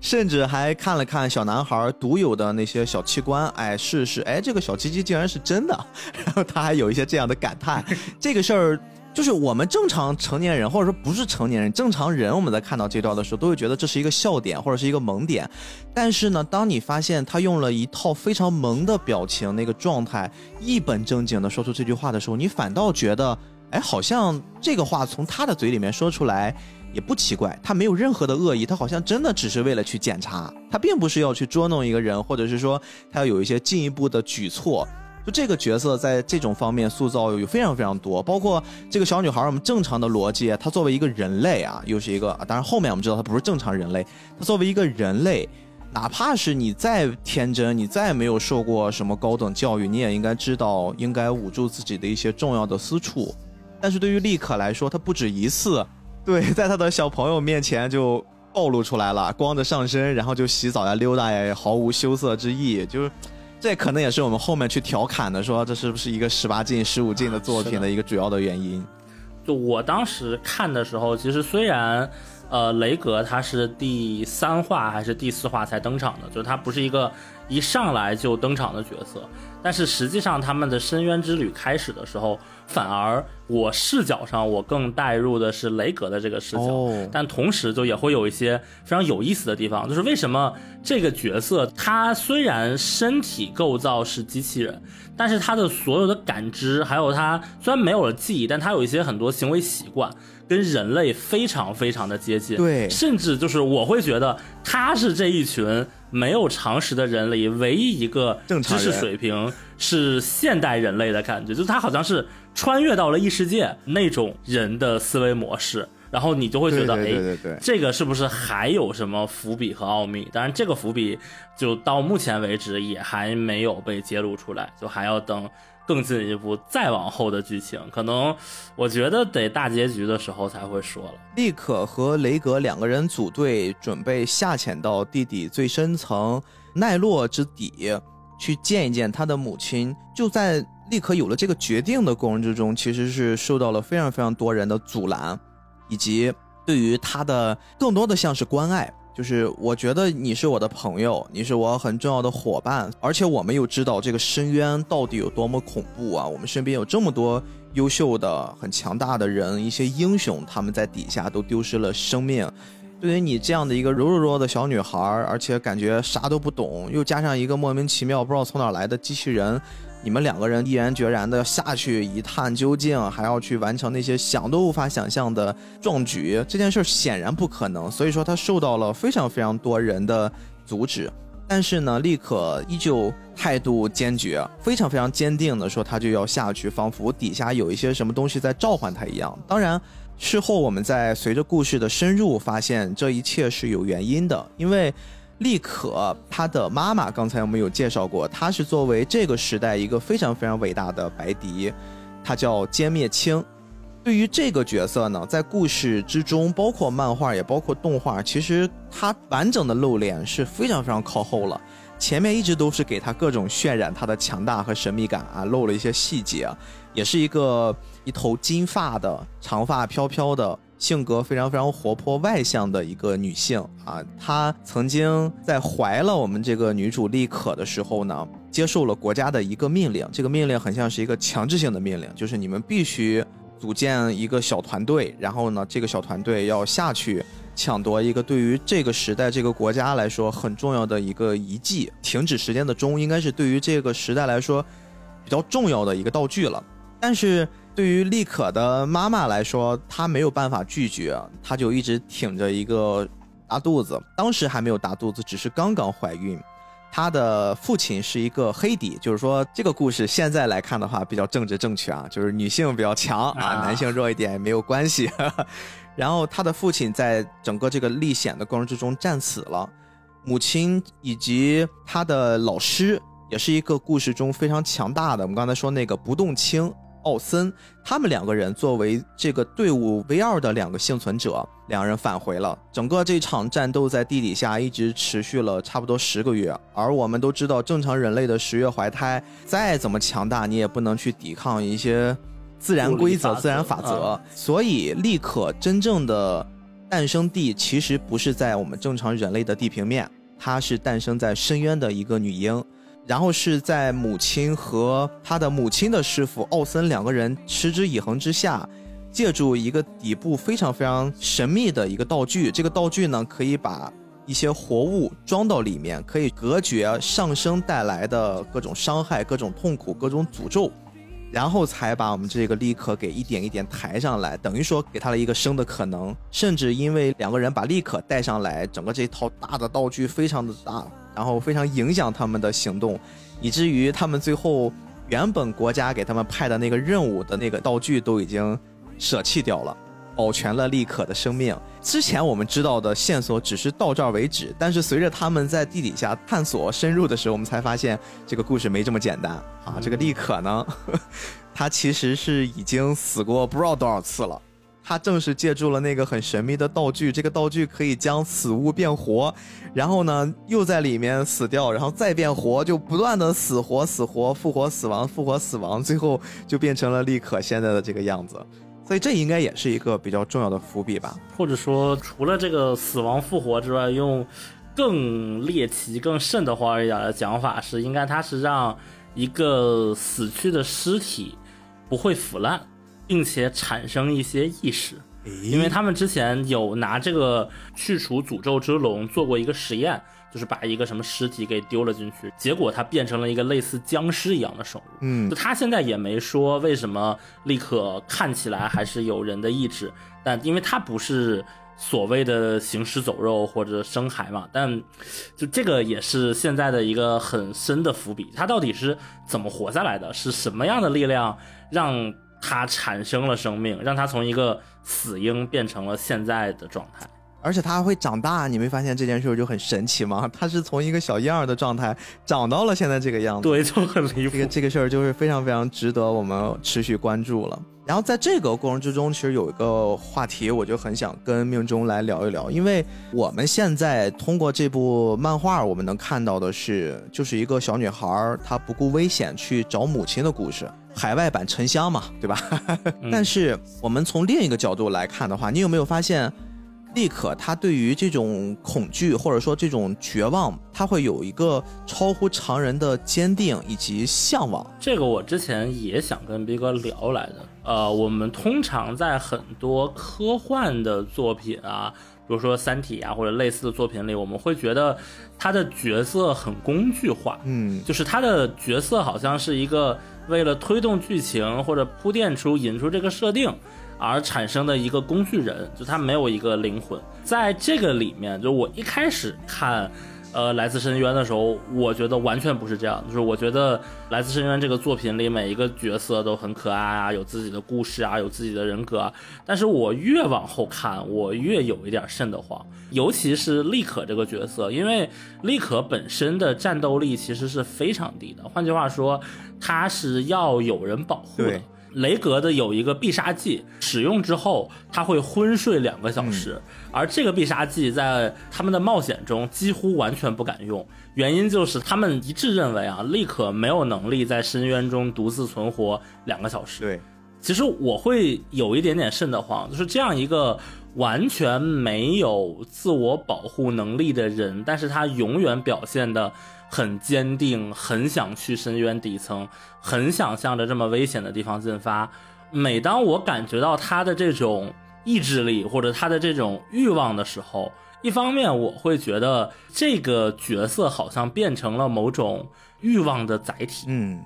甚至还看了看小男孩独有的那些小器官，哎，试试，哎，这个小鸡鸡竟然是真的，然后他还有一些这样的感叹。这个事儿就是我们正常成年人，或者说不是成年人，正常人，我们在看到这段的时候，都会觉得这是一个笑点或者是一个萌点。但是呢，当你发现他用了一套非常萌的表情，那个状态，一本正经的说出这句话的时候，你反倒觉得，哎，好像这个话从他的嘴里面说出来。也不奇怪，他没有任何的恶意，他好像真的只是为了去检查，他并不是要去捉弄一个人，或者是说他要有一些进一步的举措。就这个角色在这种方面塑造有非常非常多，包括这个小女孩，我们正常的逻辑，她作为一个人类啊，又是一个，当然后面我们知道她不是正常人类，她作为一个人类，哪怕是你再天真，你再没有受过什么高等教育，你也应该知道应该捂住自己的一些重要的私处。但是对于丽可来说，她不止一次。对，在他的小朋友面前就暴露出来了，光着上身，然后就洗澡呀、溜达呀，毫无羞涩之意。就是这可能也是我们后面去调侃的，说这是不是一个十八禁、十五禁的作品的一个主要的原因。就我当时看的时候，其实虽然，呃，雷格他是第三话还是第四话才登场的，就是他不是一个一上来就登场的角色，但是实际上他们的深渊之旅开始的时候，反而我视角上我更带入的是雷格的这个视角，哦。但同时就也会有一些非常有意思的地方，就是为什么这个角色他虽然身体构造是机器人，但是他的所有的感知，还有他虽然没有了记忆，但他有一些很多行为习惯跟人类非常非常的接近。对甚至就是我会觉得他是这一群没有常识的人里唯一一个知正常人识水平是现代人类的感觉，就是他好像是穿越到了异世界那种人的思维模式。然后你就会觉得，哎，这个是不是还有什么伏笔和奥秘？当然，这个伏笔就到目前为止也还没有被揭露出来，就还要等更进一步再往后的剧情。可能我觉得得大结局的时候才会说了。利可和雷格两个人组队，准备下潜到地底最深层奈落之底，去见一见他的母亲。就在利可有了这个决定的过程之中，其实是受到了非常非常多人的阻拦，以及对于他的更多的像是关爱。就是我觉得你是我的朋友，你是我很重要的伙伴，而且我们又知道这个深渊到底有多么恐怖啊！我们身边有这么多优秀的、很强大的人，一些英雄，他们在底下都丢失了生命。对于你这样的一个柔柔弱的小女孩，而且感觉啥都不懂，又加上一个莫名其妙不知道从哪来的机器人，你们两个人毅然决然的下去一探究竟，还要去完成那些想都无法想象的壮举，这件事显然不可能。所以说，他受到了非常非常多人的阻止。但是呢，立可依旧态度坚决，非常非常坚定的说他就要下去，仿佛底下有一些什么东西在召唤他一样。当然，事后我们在随着故事的深入发现，这一切是有原因的，因为立可她的妈妈，刚才我们有介绍过，她是作为这个时代一个非常非常伟大的白迪，她叫歼灭青。对于这个角色呢，在故事之中，包括漫画也包括动画，其实她完整的露脸是非常非常靠后了。前面一直都是给他各种渲染他的强大和神秘感啊，露了一些细节，也是一个一头金发的长发飘飘的。性格非常非常活泼外向的一个女性啊，她曾经在怀了我们这个女主丽可的时候呢，接受了国家的一个命令，这个命令很像是一个强制性的命令，就是你们必须组建一个小团队，然后呢，这个小团队要下去抢夺一个对于这个时代、这个国家来说很重要的一个遗迹。停止时间的钟应该是对于这个时代来说比较重要的一个道具了。但是对于丽可的妈妈来说，她没有办法拒绝，她就一直挺着一个大肚子。当时还没有大肚子，只是刚刚怀孕。她的父亲是一个黑底，就是说这个故事现在来看的话比较政治正确啊，就是女性比较强啊，啊男性弱一点也没有关系。然后她的父亲在整个这个历险的过程之中战死了，母亲以及她的老师也是一个故事中非常强大的。我们刚才说那个不动青奥森，他们两个人作为这个队伍 V 二的两个幸存者，两人返回了。整个这场战斗在地底下一直持续了差不多十个月，而我们都知道，正常人类的十月怀胎再怎么强大，你也不能去抵抗一些自然规则、自然法则。所以，立可真正的诞生地其实不是在我们正常人类的地平面，它是诞生在深渊的一个女婴。然后是在母亲和她的母亲的师傅奥森两个人持之以恒之下，借助一个底部非常非常神秘的一个道具，这个道具呢可以把一些活物装到里面，可以隔绝上升带来的各种伤害、各种痛苦、各种诅咒，然后才把我们这个利可给一点一点抬上来，等于说给他了一个生的可能。甚至因为两个人把利可带上来，整个这套大的道具非常的大，然后非常影响他们的行动，以至于他们最后原本国家给他们派的那个任务的那个道具都已经舍弃掉了。保全了利可的生命。之前我们知道的线索只是到这儿为止，但是随着他们在地底下探索深入的时候，我们才发现这个故事没这么简单啊！这个利可呢，他其实是已经死过不知道多少次了。他正是借助了那个很神秘的道具，这个道具可以将死物变活，然后呢又在里面死掉，然后再变活，就不断的死活死活复活死亡复活死亡，最后就变成了立可现在的这个样子。所以这应该也是一个比较重要的伏笔吧，或者说除了这个死亡复活之外，用更猎奇、更瘆得慌一点的讲法是，应该它是让一个死去的尸体不会腐烂，并且产生一些意识，因为他们之前有拿这个去除诅咒之龙做过一个实验。就是把一个什么尸体给丢了进去，结果它变成了一个类似僵尸一样的生物。嗯，就他现在也没说为什么立刻看起来还是有人的意志，但因为他不是所谓的行尸走肉或者生孩嘛，但就这个也是现在的一个很深的伏笔，他到底是怎么活下来的？是什么样的力量让他产生了生命，让它从一个死婴变成了现在的状态？而且它还会长大，你没发现这件事就很神奇吗？它是从一个小婴儿的状态长到了现在这个样子，对，就很离谱。这个这个事儿就是非常非常值得我们持续关注了。然后在这个过程之中，其实有一个话题，我就很想跟命中来聊一聊，因为我们现在通过这部漫画，我们能看到的是，就是一个小女孩她不顾危险去找母亲的故事，海外版沉香嘛，对吧？但是我们从另一个角度来看的话，你有没有发现？立可他对于这种恐惧或者说这种绝望，他会有一个超乎常人的坚定以及向往。这个我之前也想跟逼哥聊来的。呃，我们通常在很多科幻的作品啊，比如说《三体》啊或者类似的作品里，我们会觉得他的角色很工具化。嗯，就是他的角色好像是一个为了推动剧情或者铺垫出引出这个设定。而产生的一个工具人，就他没有一个灵魂。在这个里面，就我一开始看，呃，来自深渊的时候，我觉得完全不是这样。就是我觉得来自深渊这个作品里每一个角色都很可爱啊，有自己的故事啊，有自己的人格。但是我越往后看，我越有一点瘆得慌。尤其是丽可这个角色，因为丽可本身的战斗力其实是非常低的。换句话说，他是要有人保护的。雷格的有一个必杀技，使用之后他会昏睡两个小时，而这个必杀技在他们的冒险中几乎完全不敢用，原因就是他们一致认为啊，立可没有能力在深渊中独自存活两个小时。对，其实我会有一点点瘆得慌，就是这样一个完全没有自我保护能力的人，但是他永远表现的。很坚定，很想去深渊底层，很想向着这么危险的地方进发。每当我感觉到他的这种意志力或者他的这种欲望的时候，一方面我会觉得这个角色好像变成了某种欲望的载体，嗯，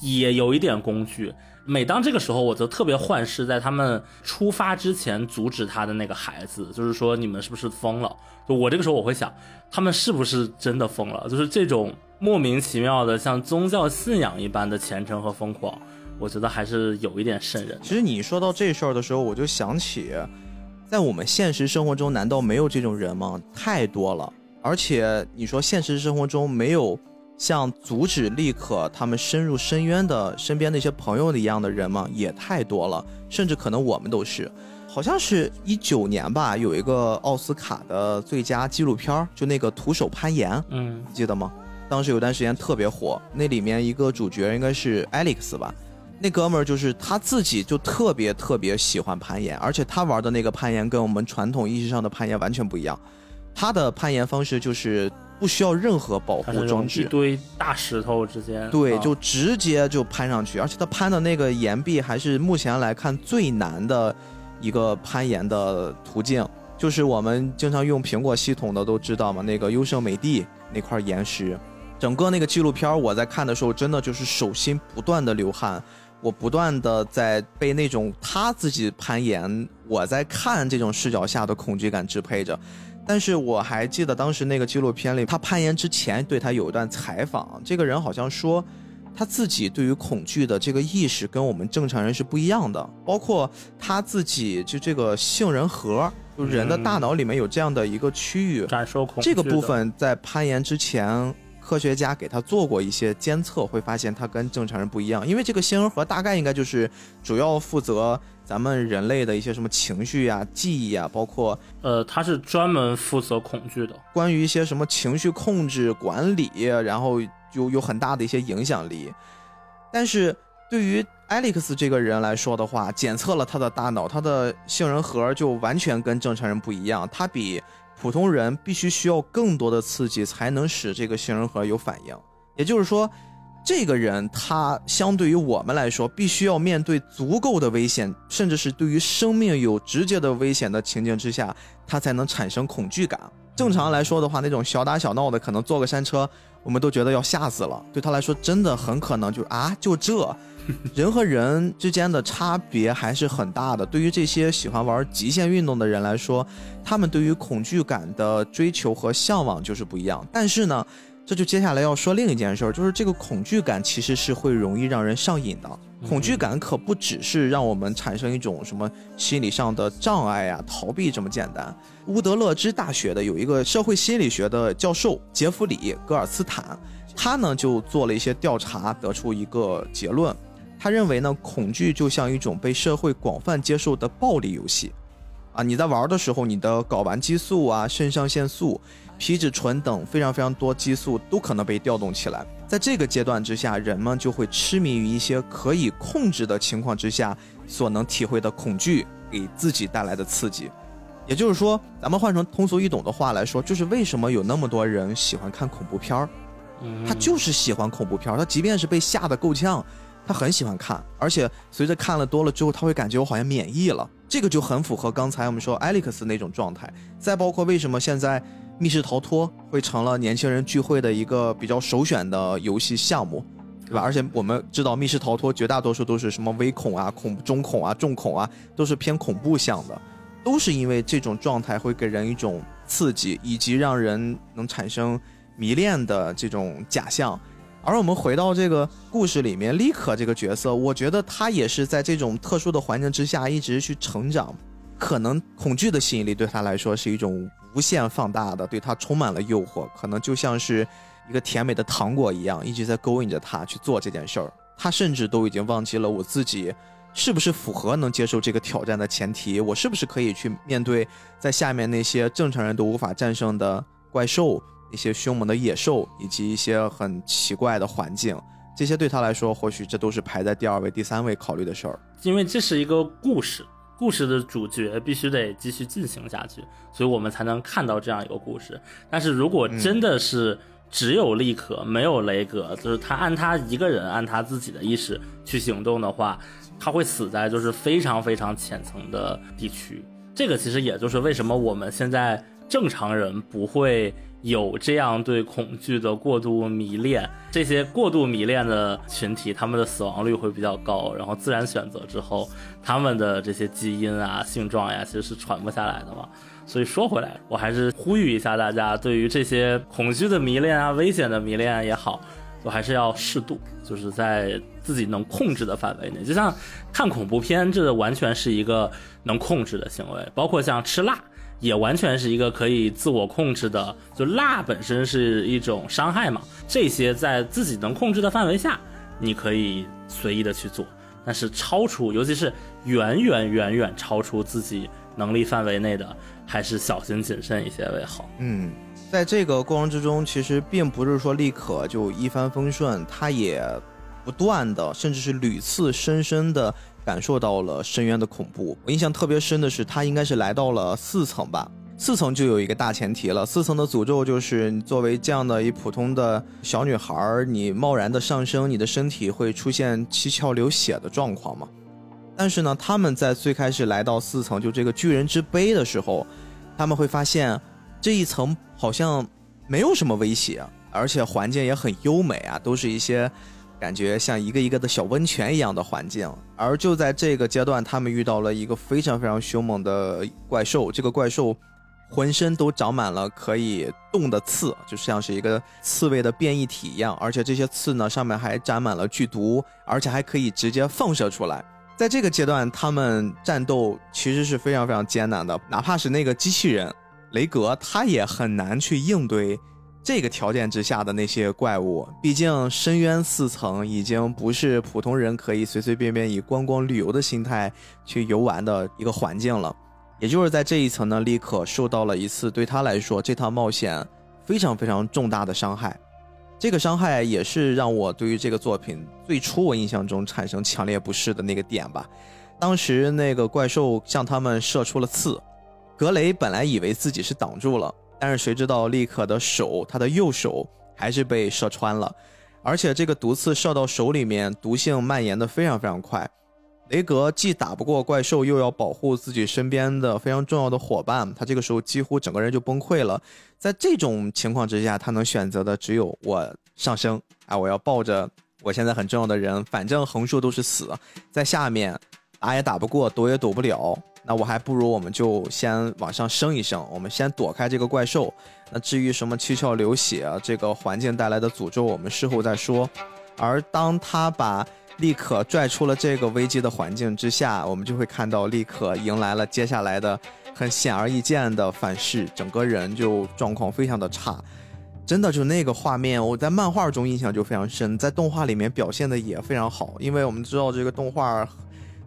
也有一点工具。每当这个时候，我就特别幻视在他们出发之前阻止他的那个孩子，就是说你们是不是疯了？就我这个时候我会想，他们是不是真的疯了？就是这种莫名其妙的像宗教信仰一般的虔诚和疯狂，我觉得还是有一点渗人。其实你说到这事儿的时候，我就想起，在我们现实生活中，难道没有这种人吗？太多了。而且你说现实生活中没有。像阻止立可他们深入深渊的身边那些朋友的一样的人吗，也太多了，甚至可能我们都是。好像是一九年吧，有一个奥斯卡的最佳纪录片，就那个徒手攀岩，嗯，记得吗？当时有段时间特别火，那里面一个主角应该是 Alex 吧，那哥们儿就是他自己就特别特别喜欢攀岩，而且他玩的那个攀岩跟我们传统意义上的攀岩完全不一样，他的攀岩方式就是。不需要任何保护装置，一堆大石头之间，对，就直接就攀上去，而且他攀的那个岩壁还是目前来看最难的一个攀岩的途径，就是我们经常用苹果系统的都知道嘛，那个优胜美地那块岩石，整个那个纪录片我在看的时候，真的就是手心不断的流汗，我不断的在被那种他自己攀岩，我在看这种视角下的恐惧感支配着。但是我还记得当时那个纪录片里，他攀岩之前对他有一段采访。这个人好像说，他自己对于恐惧的这个意识跟我们正常人是不一样的。包括他自己就这个杏仁核，就人的大脑里面有这样的一个区域，感受恐惧。这个部分在攀岩之前，科学家给他做过一些监测，会发现他跟正常人不一样。因为这个杏仁核大概应该就是主要负责咱们人类的一些什么情绪啊、记忆啊，包括呃，它是专门负责恐惧的。关于一些什么情绪控制、管理，然后有有很大的一些影响力。但是对于 Alex 这个人来说的话，检测了他的大脑，他的杏仁核就完全跟正常人不一样，他比普通人必须需要更多的刺激才能使这个杏仁核有反应。也就是说，这个人他相对于我们来说，必须要面对足够的危险，甚至是对于生命有直接的危险的情境之下，他才能产生恐惧感。正常来说的话，那种小打小闹的，可能坐个山车，我们都觉得要吓死了。对他来说，真的很可能就啊，就这，人和人之间的差别还是很大的。对于这些喜欢玩极限运动的人来说，他们对于恐惧感的追求和向往就是不一样。但是呢，这就接下来要说另一件事儿，就是这个恐惧感其实是会容易让人上瘾的。恐惧感可不只是让我们产生一种什么心理上的障碍呀、逃避这么简单。乌德勒支大学的有一个社会心理学的教授杰弗里·戈尔斯坦，他呢就做了一些调查，得出一个结论。他认为呢，恐惧就像一种被社会广泛接受的暴力游戏。啊，你在玩的时候，你的睾丸激素啊、肾上腺素、皮质醇等非常非常多激素都可能被调动起来。在这个阶段之下，人们就会痴迷于一些可以控制的情况之下所能体会的恐惧给自己带来的刺激。也就是说，咱们换成通俗易懂的话来说，就是为什么有那么多人喜欢看恐怖片儿？他就是喜欢恐怖片儿，他即便是被吓得够呛，他很喜欢看，而且随着看了多了之后，他会感觉我好像免疫了。这个就很符合刚才我们说艾利克斯那种状态。再包括为什么现在密室逃脱会成了年轻人聚会的一个比较首选的游戏项目，对吧？而且我们知道密室逃脱绝大多数都是什么微恐啊、恐中恐啊、重恐啊，都是偏恐怖向的。都是因为这种状态会给人一种刺激，以及让人能产生迷恋的这种假象。而我们回到这个故事里面，丽可这个角色，我觉得他也是在这种特殊的环境之下一直去成长。可能恐惧的吸引力对他来说是一种无限放大的，对他充满了诱惑，可能就像是一个甜美的糖果一样，一直在勾引着他去做这件事儿。他甚至都已经忘记了我自己。是不是符合能接受这个挑战的前提？我是不是可以去面对在下面那些正常人都无法战胜的怪兽、一些凶猛的野兽以及一些很奇怪的环境？这些对他来说，或许这都是排在第二位、第三位考虑的事儿。因为这是一个故事，故事的主角必须得继续进行下去，所以我们才能看到这样一个故事。但是如果真的是只有利可没有雷格，就是他按他一个人按他自己的意识去行动的话。他会死在就是非常非常浅层的地区，这个其实也就是为什么我们现在正常人不会有这样对恐惧的过度迷恋，这些过度迷恋的群体，他们的死亡率会比较高，然后自然选择之后，他们的这些基因啊、性状呀，其实是传不下来的嘛。所以说回来，我还是呼吁一下大家，对于这些恐惧的迷恋啊、危险的迷恋也好。我还是要适度，就是在自己能控制的范围内。就像看恐怖片，这完全是一个能控制的行为。包括像吃辣，也完全是一个可以自我控制的。就辣本身是一种伤害嘛，这些在自己能控制的范围下，你可以随意的去做。但是超出，尤其是远远远远超出自己能力范围内的，还是小心谨慎一些为好。嗯。在这个过程之中，其实并不是说立刻就一帆风顺，他也不断的，甚至是屡次深深的感受到了深渊的恐怖。我印象特别深的是，他应该是来到了四层吧，四层就有一个大前提了，四层的诅咒就是你作为这样的一普通的小女孩，你贸然的上升，你的身体会出现七窍流血的状况嘛。但是呢，他们在最开始来到四层，就这个巨人之碑的时候，他们会发现。这一层好像没有什么威胁，而且环境也很优美啊，都是一些感觉像一个一个的小温泉一样的环境。而就在这个阶段，他们遇到了一个非常非常凶猛的怪兽，这个怪兽浑身都长满了可以动的刺，就像是一个刺猬的变异体一样，而且这些刺呢上面还沾满了剧毒，而且还可以直接放射出来。在这个阶段，他们战斗其实是非常非常艰难的，哪怕是那个机器人。雷格他也很难去应对这个条件之下的那些怪物，毕竟深渊四层已经不是普通人可以随随便便以观光旅游的心态去游玩的一个环境了。也就是在这一层呢，立刻受到了一次对他来说这趟冒险非常非常重大的伤害。这个伤害也是让我对于这个作品最初我印象中产生强烈不适的那个点吧。当时那个怪兽向他们射出了刺，格雷本来以为自己是挡住了。但是谁知道，利可的手，他的右手还是被射穿了，而且这个毒刺射到手里面，毒性蔓延的非常非常快。雷格既打不过怪兽，又要保护自己身边的非常重要的伙伴，他这个时候几乎整个人就崩溃了。在这种情况之下，他能选择的只有我上升，啊，我要抱着我现在很重要的人，反正横竖都是死，在下面打也打不过，躲也躲不了。那我还不如我们就先往上升一升，我们先躲开这个怪兽。那至于什么七窍流血啊，这个环境带来的诅咒，我们事后再说。而当他把立可拽出了这个危机的环境之下，我们就会看到立可迎来了接下来的很显而易见的反噬，整个人就状况非常的差。真的就那个画面，我在漫画中印象就非常深，在动画里面表现的也非常好，因为我们知道这个动画。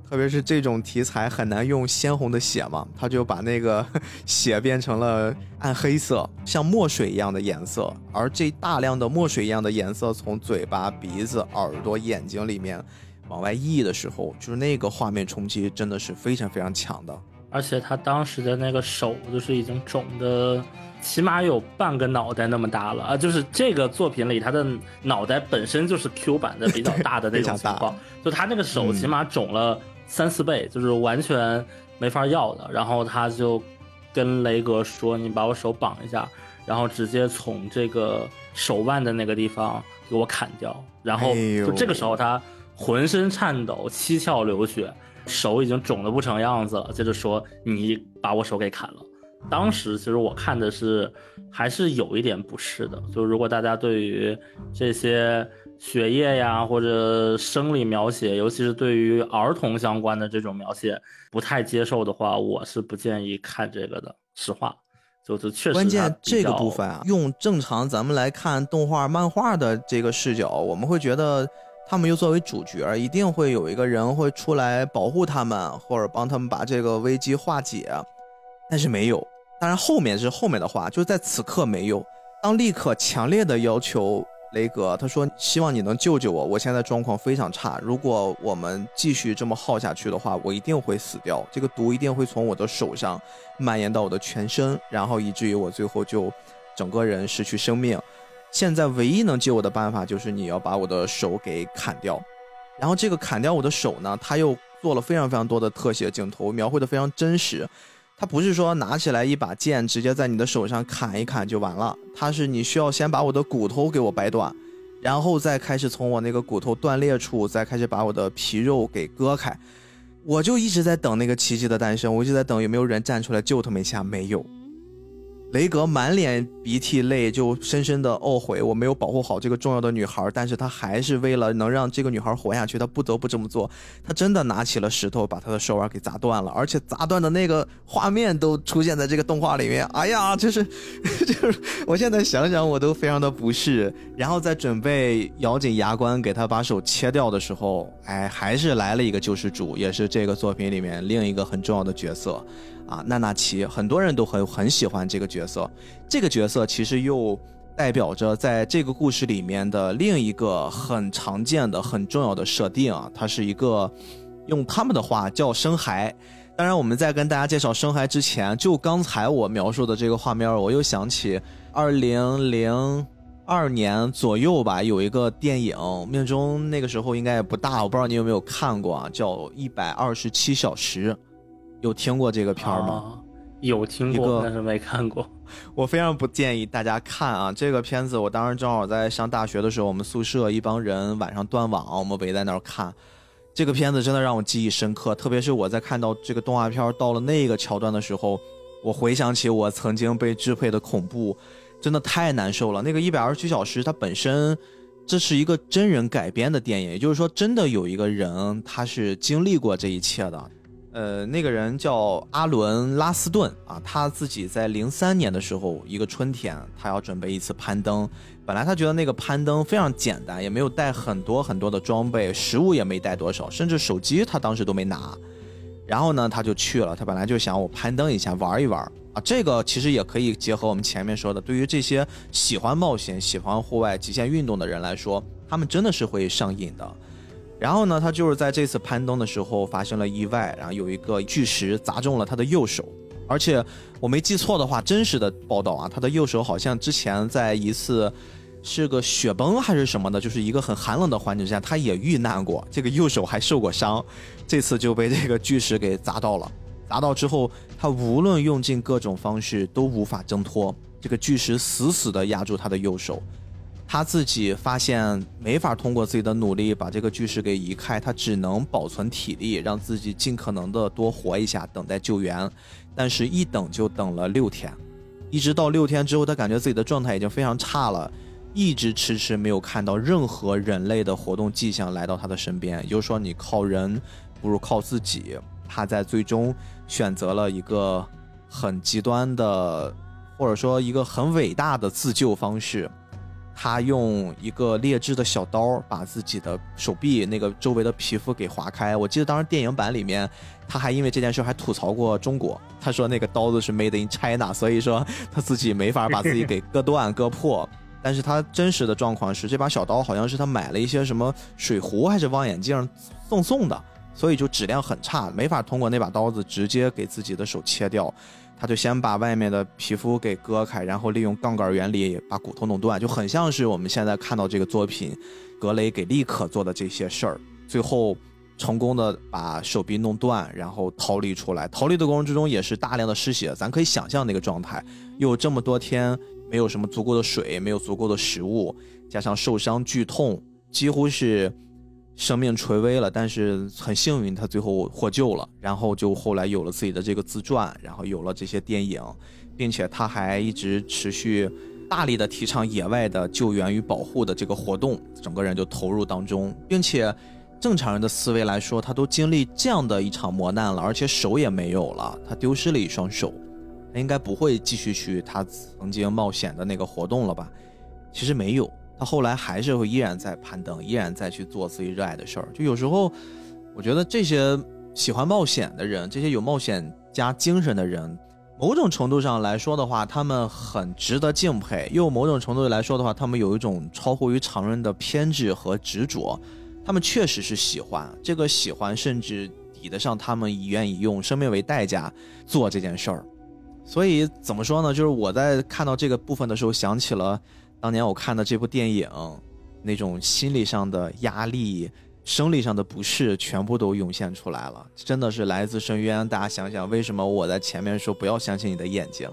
特别是这种题材很难用鲜红的血嘛，他就把那个 血变成了暗黑色，像墨水一样的颜色。而这大量的墨水一样的颜色从嘴巴、鼻子、耳朵、眼睛里面往外溢的时候，就是那个画面冲击真的是非常非常强的。而且他当时的那个手就是已经肿的，起码有半个脑袋那么大了啊！就是这个作品里他的脑袋本身就是 Q 版的比较大的那种 情况，就他那个手起码肿了。三四倍就是完全没法要的，然后他就跟雷格说：“你把我手绑一下，然后直接从这个手腕的那个地方给我砍掉。”然后就这个时候他浑身颤抖，七窍流血，手已经肿得不成样子了。接着说：“你把我手给砍了。”当时其实我看的是还是有一点不适的，就如果大家对于这些。血液呀，或者生理描写，尤其是对于儿童相关的这种描写，不太接受的话，我是不建议看这个的。实话，就是确实。关键这个部分啊，用正常咱们来看动画、漫画的这个视角，我们会觉得他们又作为主角，一定会有一个人会出来保护他们，或者帮他们把这个危机化解。但是没有，当然后面是后面的话，就在此刻没有。当立刻强烈的要求。雷格他说：“希望你能救救我，我现在状况非常差。如果我们继续这么耗下去的话，我一定会死掉。这个毒一定会从我的手上蔓延到我的全身，然后以至于我最后就整个人失去生命。现在唯一能救我的办法就是你要把我的手给砍掉。然后这个砍掉我的手呢，他又做了非常非常多的特写镜头，描绘的非常真实。”它不是说拿起来一把剑，直接在你的手上砍一砍就完了。它是你需要先把我的骨头给我掰断，然后再开始从我那个骨头断裂处，再开始把我的皮肉给割开。我就一直在等那个奇迹的诞生，我一直在等有没有人站出来救他们一下，没有。雷格满脸鼻涕泪，就深深的懊悔我没有保护好这个重要的女孩，但是他还是为了能让这个女孩活下去，他不得不这么做。他真的拿起了石头，把她的手腕给砸断了，而且砸断的那个画面都出现在这个动画里面。哎呀，就是，就是，我现在想想我都非常的不适。然后在准备咬紧牙关给他把手切掉的时候，哎，还是来了一个救世主，也是这个作品里面另一个很重要的角色。啊，娜娜奇，很多人都很很喜欢这个角色。这个角色其实又代表着在这个故事里面的另一个很常见的、很重要的设定啊。它是一个用他们的话叫生孩。当然，我们在跟大家介绍生孩之前，就刚才我描述的这个画面，我又想起二零零二年左右吧，有一个电影，命中那个时候应该也不大，我不知道你有没有看过啊，叫《一百二十七小时》。有听过这个片儿吗？有听过，但是没看过。我非常不建议大家看啊！这个片子，我当时正好在上大学的时候，我们宿舍一帮人晚上断网，我们围在那儿看。这个片子真的让我记忆深刻，特别是我在看到这个动画片到了那个桥段的时候，我回想起我曾经被支配的恐怖，真的太难受了。那个一百二十七小时，它本身这是一个真人改编的电影，也就是说，真的有一个人他是经历过这一切的。呃，那个人叫阿伦拉斯顿啊，他自己在零三年的时候，一个春天，他要准备一次攀登。本来他觉得那个攀登非常简单，也没有带很多很多的装备，食物也没带多少，甚至手机他当时都没拿。然后呢，他就去了。他本来就想我攀登一下，玩一玩啊。这个其实也可以结合我们前面说的，对于这些喜欢冒险、喜欢户外极限运动的人来说，他们真的是会上瘾的。然后呢，他就是在这次攀登的时候发生了意外，然后有一个巨石砸中了他的右手。而且我没记错的话，真实的报道啊，他的右手好像之前在一次。是个雪崩还是什么的？就是一个很寒冷的环境下，他也遇难过，这个右手还受过伤，这次就被这个巨石给砸到了。砸到之后，他无论用尽各种方式都无法挣脱，这个巨石死死地压住他的右手。他自己发现没法通过自己的努力把这个巨石给移开，他只能保存体力，让自己尽可能的多活一下，等待救援。但是，一等就等了六天，一直到六天之后，他感觉自己的状态已经非常差了。一直迟迟没有看到任何人类的活动迹象来到他的身边，也就是说，你靠人不如靠自己。他在最终选择了一个很极端的，或者说一个很伟大的自救方式。他用一个劣质的小刀把自己的手臂那个周围的皮肤给划开。我记得当时电影版里面，他还因为这件事还吐槽过中国。他说那个刀子是 made in China，所以说他自己没法把自己给割断、割破。但是他真实的状况是，这把小刀好像是他买了一些什么水壶还是望远镜送送的，所以就质量很差，没法通过那把刀子直接给自己的手切掉。他就先把外面的皮肤给割开，然后利用杠杆原理把骨头弄断，就很像是我们现在看到这个作品格雷给利可做的这些事儿。最后成功的把手臂弄断，然后逃离出来。逃离的过程之中也是大量的失血，咱可以想象那个状态，又这么多天。没有什么足够的水，没有足够的食物，加上受伤剧痛，几乎是生命垂危了。但是很幸运，他最后获救了。然后就后来有了自己的这个自传，然后有了这些电影，并且他还一直持续大力的提倡野外的救援与保护的这个活动，整个人就投入当中，并且正常人的思维来说，他都经历这样的一场磨难了，而且手也没有了，他丢失了一双手。他应该不会继续去他曾经冒险的那个活动了吧？其实没有，他后来还是会依然在攀登，依然在去做自己热爱的事儿。就有时候，我觉得这些喜欢冒险的人，这些有冒险家精神的人，某种程度上来说的话，他们很值得敬佩；又某种程度来说的话，他们有一种超乎于常人的偏执和执着。他们确实是喜欢这个喜欢，甚至抵得上他们愿意用生命为代价做这件事儿。所以怎么说呢？就是我在看到这个部分的时候，想起了当年我看的这部电影，那种心理上的压力、生理上的不适，全部都涌现出来了。真的是来自深渊。大家想想，为什么我在前面说不要相信你的眼睛？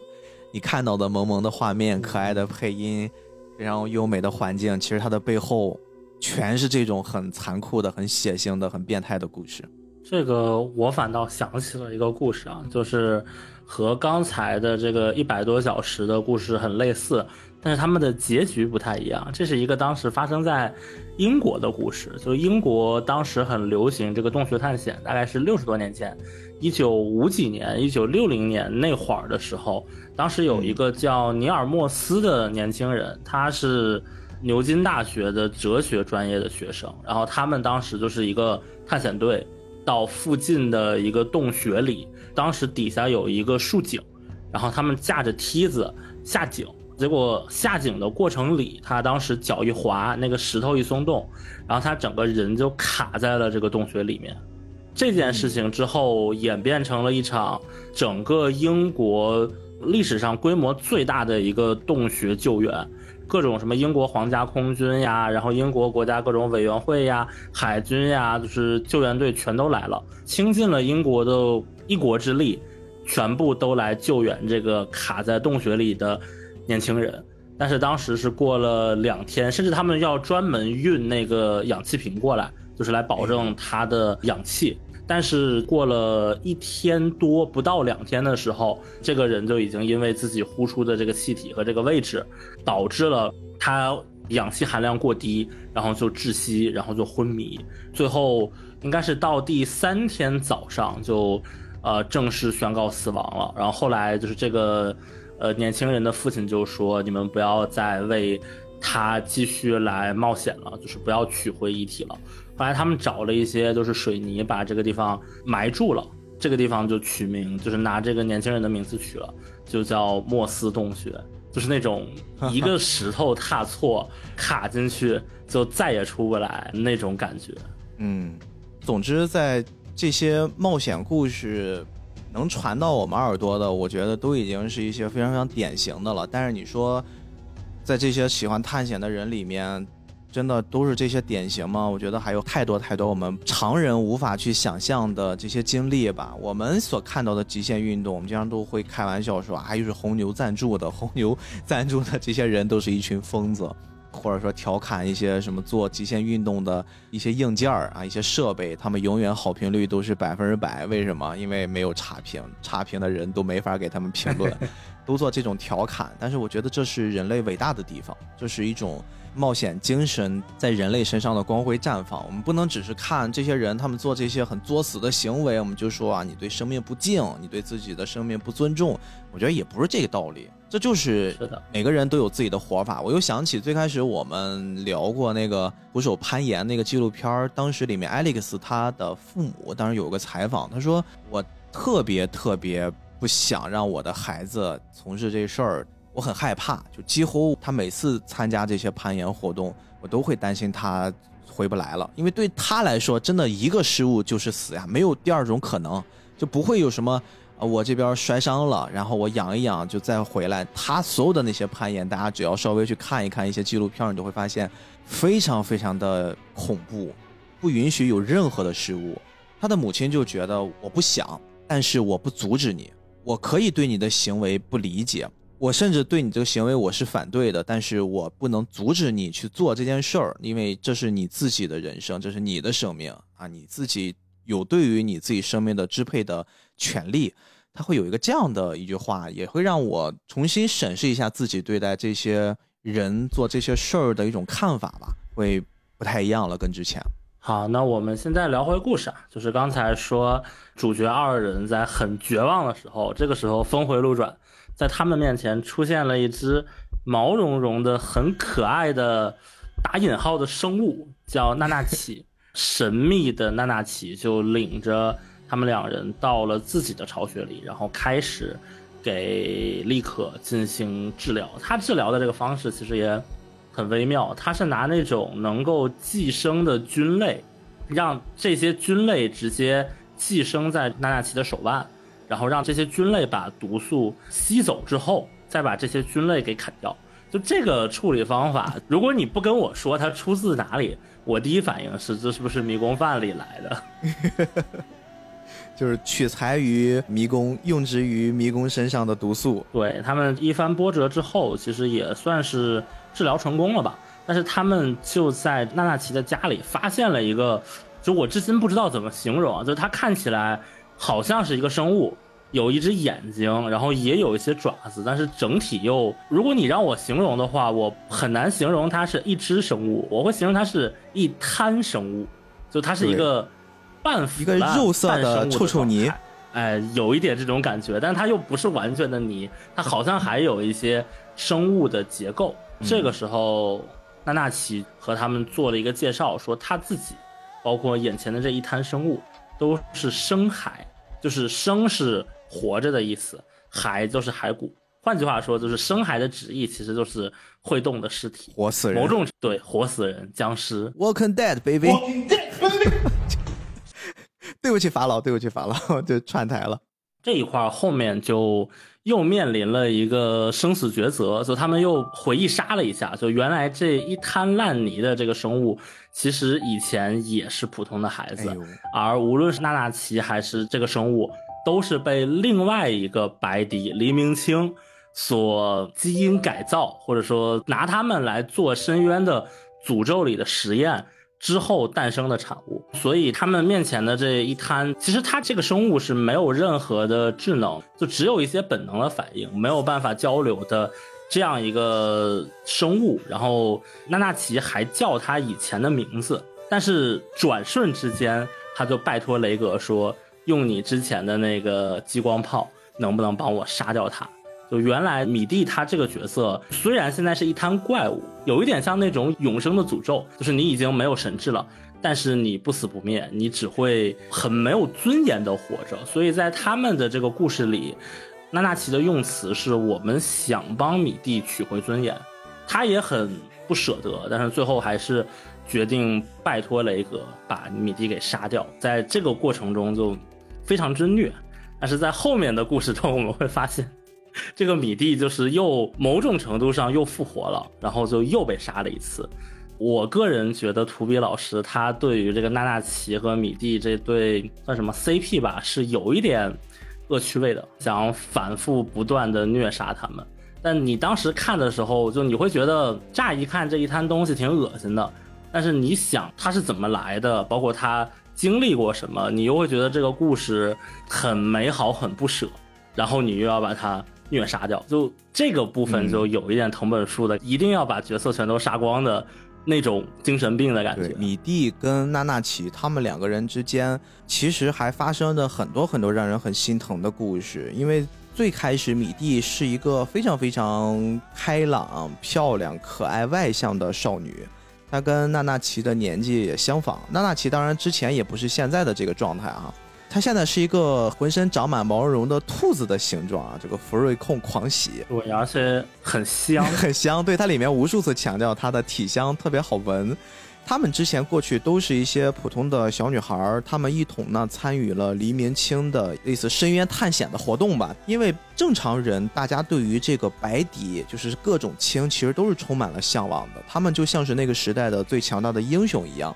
你看到的萌萌的画面、可爱的配音、非常优美的环境，其实它的背后全是这种很残酷的、很血腥的、很变态的故事。这个我反倒想起了一个故事啊，就是。和刚才的这个一百多小时的故事很类似，但是他们的结局不太一样。这是一个当时发生在英国的故事，就英国当时很流行这个洞穴探险，大概是六十多年前，一九五几年、一九六零年那会儿的时候，当时有一个叫尼尔莫斯的年轻人，他是牛津大学的哲学专业的学生，然后他们当时就是一个探险队，到附近的一个洞穴里。当时底下有一个竖井，然后他们架着梯子下井，结果下井的过程里，他当时脚一滑，那个石头一松动，然后他整个人就卡在了这个洞穴里面。这件事情之后演变成了一场整个英国历史上规模最大的一个洞穴救援。各种什么英国皇家空军呀，然后英国国家各种委员会呀、海军呀，就是救援队全都来了，倾尽了英国的一国之力，全部都来救援这个卡在洞穴里的年轻人。但是当时是过了两天，甚至他们要专门运那个氧气瓶过来，就是来保证他的氧气。但是过了一天多，不到两天的时候，这个人就已经因为自己呼出的这个气体和这个位置，导致了他氧气含量过低，然后就窒息，然后就昏迷，最后应该是到第三天早上就，呃，正式宣告死亡了。然后后来就是这个，呃，年轻人的父亲就说：“你们不要再为他继续来冒险了，就是不要取回遗体了。”后来他们找了一些就是水泥，把这个地方埋住了。这个地方就取名，就是拿这个年轻人的名字取了，就叫莫斯洞穴。就是那种一个 石头踏错卡进去就再也出不来那种感觉。嗯，总之在这些冒险故事能传到我们耳朵的，我觉得都已经是一些非常非常典型的了。但是你说，在这些喜欢探险的人里面。真的都是这些典型吗？我觉得还有太多太多我们常人无法去想象的这些经历吧。我们所看到的极限运动，我们经常都会开玩笑说啊，又是红牛赞助的，红牛赞助的这些人都是一群疯子，或者说调侃一些什么做极限运动的一些硬件儿啊、一些设备，他们永远好评率都是百分之百。为什么？因为没有差评，差评的人都没法给他们评论，都做这种调侃。但是我觉得这是人类伟大的地方，这是一种。冒险精神在人类身上的光辉绽放，我们不能只是看这些人他们做这些很作死的行为，我们就说啊，你对生命不敬，你对自己的生命不尊重。我觉得也不是这个道理，这就是每个人都有自己的活法。我又想起最开始我们聊过那个徒手攀岩那个纪录片，当时里面 Alex 他的父母当时有个采访，他说我特别特别不想让我的孩子从事这事儿。我很害怕，就几乎他每次参加这些攀岩活动，我都会担心他回不来了，因为对他来说，真的一个失误就是死呀，没有第二种可能，就不会有什么，呃，我这边摔伤了，然后我养一养就再回来。他所有的那些攀岩，大家只要稍微去看一看一些纪录片，你就会发现非常非常的恐怖，不允许有任何的失误。他的母亲就觉得我不想，但是我不阻止你，我可以对你的行为不理解。我甚至对你这个行为我是反对的，但是我不能阻止你去做这件事儿，因为这是你自己的人生，这是你的生命啊，你自己有对于你自己生命的支配的权利。他会有一个这样的一句话，也会让我重新审视一下自己对待这些人做这些事儿的一种看法吧，会不太一样了，跟之前。好，那我们现在聊回故事啊，就是刚才说主角二人在很绝望的时候，这个时候峰回路转。在他们面前出现了一只毛茸茸的、很可爱的打引号的生物，叫娜娜奇。神秘的娜娜奇就领着他们两人到了自己的巢穴里，然后开始给立可进行治疗。他治疗的这个方式其实也很微妙，他是拿那种能够寄生的菌类，让这些菌类直接寄生在娜娜奇的手腕。然后让这些菌类把毒素吸走之后，再把这些菌类给砍掉。就这个处理方法，如果你不跟我说它出自哪里，我第一反应是这是不是迷宫饭里来的？就是取材于迷宫，用之于迷宫身上的毒素。对他们一番波折之后，其实也算是治疗成功了吧。但是他们就在娜娜奇的家里发现了一个，就我至今不知道怎么形容啊，就是它看起来。好像是一个生物，有一只眼睛，然后也有一些爪子，但是整体又，如果你让我形容的话，我很难形容它是一只生物，我会形容它是一滩生物，就它是一个半腐一个肉色的臭臭泥，哎，有一点这种感觉，但它又不是完全的泥，它好像还有一些生物的结构。这个时候，娜娜奇和他们做了一个介绍，说他自己，包括眼前的这一滩生物。都是生海，就是生是活着的意思，海就是骸骨。换句话说，就是生骸的旨意其实就是会动的尸体，活死人。某种对活死人、僵尸。Walking dead, baby. 对不起法老，对不起法老，就串台了。这一块后面就。又面临了一个生死抉择，就他们又回忆杀了一下，就原来这一滩烂泥的这个生物，其实以前也是普通的孩子，而无论是娜娜奇还是这个生物，都是被另外一个白迪黎明清所基因改造，或者说拿他们来做深渊的诅咒里的实验。之后诞生的产物，所以他们面前的这一滩，其实它这个生物是没有任何的智能，就只有一些本能的反应，没有办法交流的这样一个生物，然后娜娜奇还叫他以前的名字，但是转瞬之间，他就拜托雷格说，用你之前的那个激光炮，能不能帮我杀掉他？就原来米蒂他这个角色，虽然现在是一滩怪物，有一点像那种永生的诅咒，就是你已经没有神智了，但是你不死不灭，你只会很没有尊严的活着。所以在他们的这个故事里，娜娜奇的用词是我们想帮米蒂取回尊严，他也很不舍得，但是最后还是决定拜托雷格把米蒂给杀掉。在这个过程中就非常之虐，但是在后面的故事中我们会发现。这个米蒂就是又某种程度上又复活了，然后就又被杀了一次。我个人觉得图比老师他对于这个娜娜奇和米蒂这对算什么 CP 吧，是有一点恶趣味的，想反复不断的虐杀他们。但你当时看的时候，就你会觉得乍一看这一摊东西挺恶心的，但是你想他是怎么来的，包括他经历过什么，你又会觉得这个故事很美好，很不舍，然后你又要把它。虐杀掉，就这个部分就有一点藤本树的，一定要把角色全都杀光的那种精神病的感觉。米蒂跟娜娜奇他们两个人之间，其实还发生着很多很多让人很心疼的故事。因为最开始米蒂是一个非常非常开朗、漂亮、可爱、外向的少女，她跟娜娜奇的年纪也相仿。娜娜奇当然之前也不是现在的这个状态啊。它现在是一个浑身长满毛茸茸的兔子的形状啊！这个福瑞控狂喜，对，而且很香，很香。对，它里面无数次强调它的体香特别好闻。他们之前过去都是一些普通的小女孩儿，他们一同呢参与了黎明清的类似深渊探险的活动吧。因为正常人，大家对于这个白底就是各种青，其实都是充满了向往的。他们就像是那个时代的最强大的英雄一样。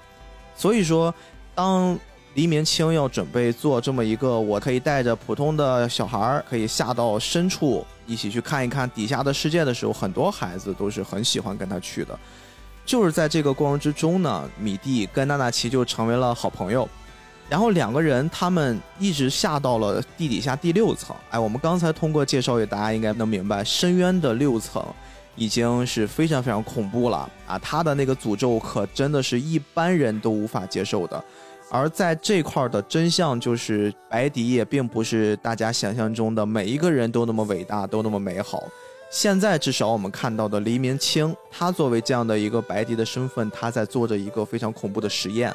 所以说，当黎明清要准备做这么一个，我可以带着普通的小孩儿，可以下到深处一起去看一看底下的世界的时候，很多孩子都是很喜欢跟他去的。就是在这个过程之中呢，米蒂跟娜娜奇就成为了好朋友。然后两个人他们一直下到了地底下第六层。哎，我们刚才通过介绍，也大家应该能明白，深渊的六层已经是非常非常恐怖了啊！他的那个诅咒可真的是一般人都无法接受的。而在这块儿的真相就是，白迪也并不是大家想象中的每一个人都那么伟大，都那么美好。现在至少我们看到的黎明清，他作为这样的一个白迪的身份，他在做着一个非常恐怖的实验。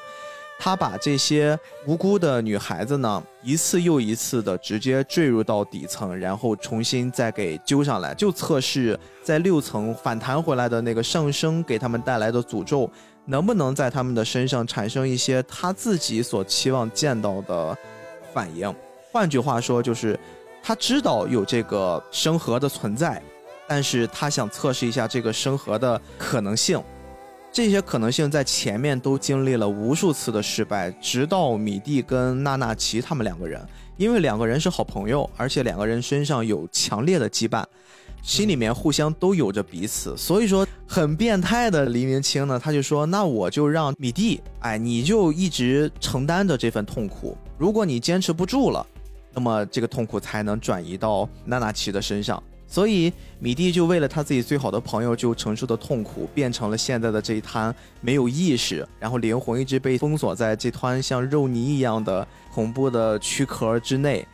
他把这些无辜的女孩子呢，一次又一次的直接坠入到底层，然后重新再给揪上来，就测试在六层反弹回来的那个上升给他们带来的诅咒。能不能在他们的身上产生一些他自己所期望见到的反应？换句话说，就是他知道有这个生核的存在，但是他想测试一下这个生核的可能性。这些可能性在前面都经历了无数次的失败，直到米蒂跟娜娜奇他们两个人，因为两个人是好朋友，而且两个人身上有强烈的羁绊。心里面互相都有着彼此，所以说很变态的黎明清呢，他就说：“那我就让米蒂，哎，你就一直承担着这份痛苦。如果你坚持不住了，那么这个痛苦才能转移到娜娜奇的身上。所以米蒂就为了他自己最好的朋友就承受的痛苦，变成了现在的这一滩没有意识，然后灵魂一直被封锁在这团像肉泥一样的恐怖的躯壳之内。”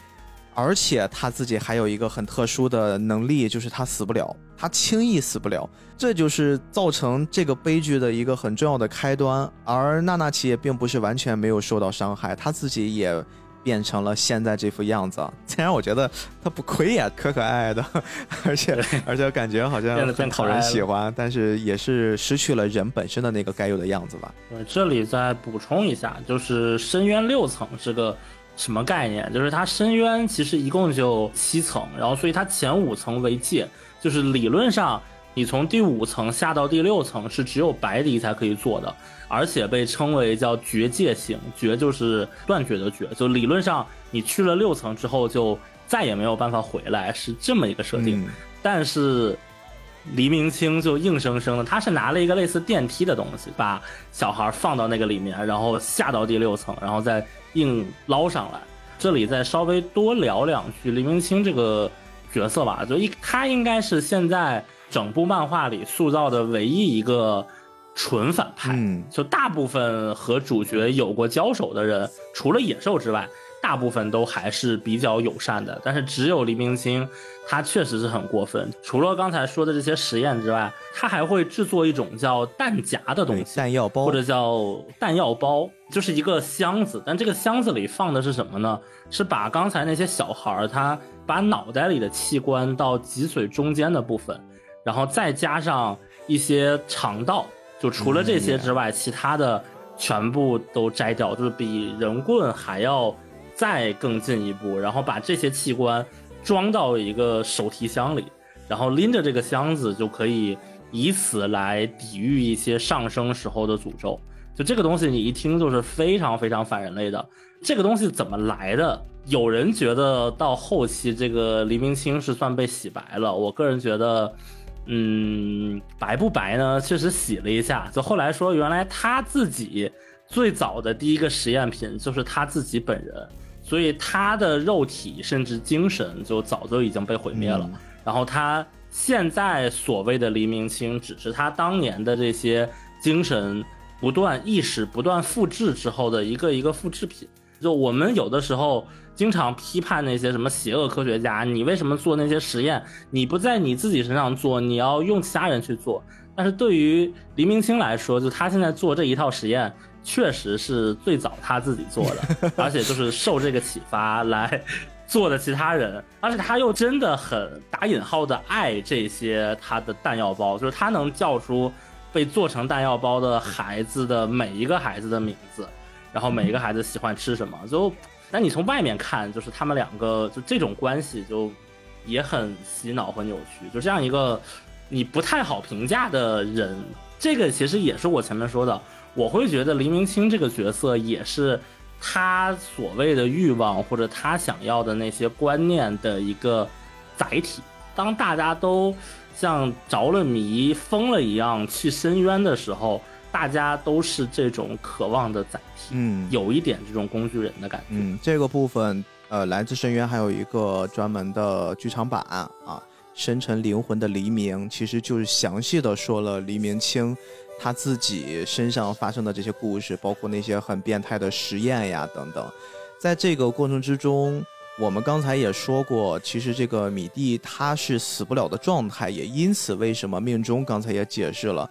而且他自己还有一个很特殊的能力，就是他死不了，他轻易死不了，这就是造成这个悲剧的一个很重要的开端。而娜娜奇也并不是完全没有受到伤害，他自己也变成了现在这副样子。虽然我觉得他不亏呀，可可爱爱的，而且而且感觉好像很讨人喜欢，但是也是失去了人本身的那个该有的样子吧。对，这里再补充一下，就是深渊六层这个。什么概念？就是它深渊其实一共就七层，然后所以它前五层为界，就是理论上你从第五层下到第六层是只有白迪才可以做的，而且被称为叫绝界型，绝就是断绝的绝，就理论上你去了六层之后就再也没有办法回来，是这么一个设定。但是黎明清就硬生生的，他是拿了一个类似电梯的东西，把小孩放到那个里面，然后下到第六层，然后再。硬捞上来，这里再稍微多聊两句黎明清这个角色吧。就一他应该是现在整部漫画里塑造的唯一一个纯反派。嗯，就大部分和主角有过交手的人，除了野兽之外，大部分都还是比较友善的。但是只有黎明清，他确实是很过分。除了刚才说的这些实验之外，他还会制作一种叫弹夹的东，西，弹药包或者叫弹药包，就是一个箱子。但这个箱子里放的是什么呢？是把刚才那些小孩儿他把脑袋里的器官到脊髓中间的部分，然后再加上一些肠道，就除了这些之外，其他的全部都摘掉，就是比人棍还要再更进一步，然后把这些器官装到一个手提箱里，然后拎着这个箱子就可以以此来抵御一些上升时候的诅咒。就这个东西，你一听就是非常非常反人类的。这个东西怎么来的？有人觉得到后期这个黎明清是算被洗白了，我个人觉得，嗯，白不白呢？确实洗了一下。就后来说，原来他自己最早的第一个实验品就是他自己本人，所以他的肉体甚至精神就早就已经被毁灭了。然后他现在所谓的黎明清，只是他当年的这些精神不断意识不断复制之后的一个一个复制品。就我们有的时候经常批判那些什么邪恶科学家，你为什么做那些实验？你不在你自己身上做，你要用其他人去做。但是对于黎明清来说，就他现在做这一套实验，确实是最早他自己做的，而且就是受这个启发来做的其他人，而且他又真的很打引号的爱这些他的弹药包，就是他能叫出被做成弹药包的孩子的每一个孩子的名字。然后每一个孩子喜欢吃什么，就，但你从外面看，就是他们两个就这种关系就也很洗脑和扭曲，就这样一个你不太好评价的人，这个其实也是我前面说的，我会觉得黎明清这个角色也是他所谓的欲望或者他想要的那些观念的一个载体。当大家都像着了迷、疯了一样去深渊的时候。大家都是这种渴望的载体，嗯，有一点这种工具人的感觉。嗯，这个部分，呃，来自深渊还有一个专门的剧场版啊，《深沉灵魂的黎明》，其实就是详细的说了黎明清他自己身上发生的这些故事，包括那些很变态的实验呀等等。在这个过程之中，我们刚才也说过，其实这个米蒂他是死不了的状态，也因此为什么命中刚才也解释了。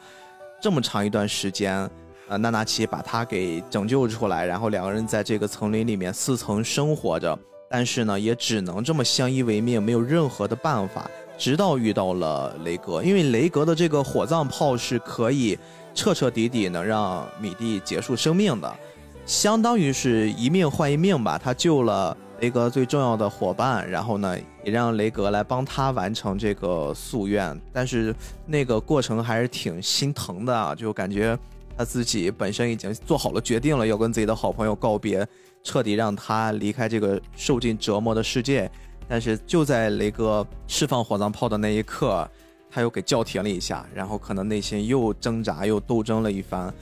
这么长一段时间，呃，娜娜奇把他给拯救出来，然后两个人在这个丛林里面四层生活着，但是呢，也只能这么相依为命，没有任何的办法，直到遇到了雷格，因为雷格的这个火葬炮是可以彻彻底底能让米蒂结束生命的，相当于是一命换一命吧，他救了。雷格最重要的伙伴，然后呢，也让雷格来帮他完成这个夙愿，但是那个过程还是挺心疼的啊，就感觉他自己本身已经做好了决定了，要跟自己的好朋友告别，彻底让他离开这个受尽折磨的世界，但是就在雷哥释放火葬炮的那一刻，他又给叫停了一下，然后可能内心又挣扎又斗争了一番，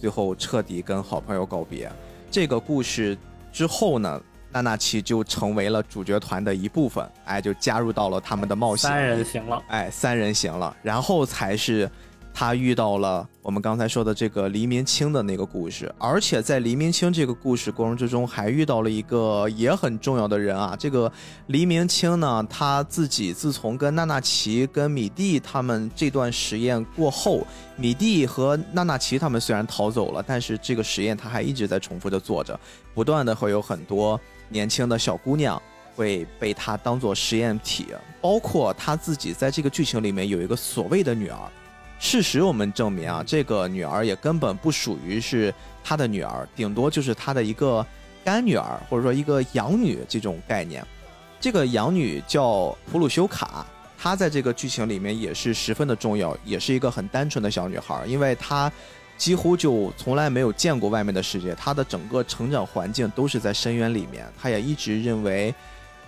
最后彻底跟好朋友告别。这个故事之后呢？娜娜奇就成为了主角团的一部分，哎，就加入到了他们的冒险。三人行了，哎，三人行了，然后才是他遇到了我们刚才说的这个黎明清的那个故事，而且在黎明清这个故事过程之中，还遇到了一个也很重要的人啊。这个黎明清呢，他自己自从跟娜娜奇、跟米蒂他们这段实验过后，米蒂和娜娜奇他们虽然逃走了，但是这个实验他还一直在重复的做着，不断的会有很多。年轻的小姑娘会被他当做实验体，包括他自己在这个剧情里面有一个所谓的女儿。事实我们证明啊，这个女儿也根本不属于是他的女儿，顶多就是他的一个干女儿，或者说一个养女这种概念。这个养女叫普鲁修卡，她在这个剧情里面也是十分的重要，也是一个很单纯的小女孩，因为她。几乎就从来没有见过外面的世界，她的整个成长环境都是在深渊里面。她也一直认为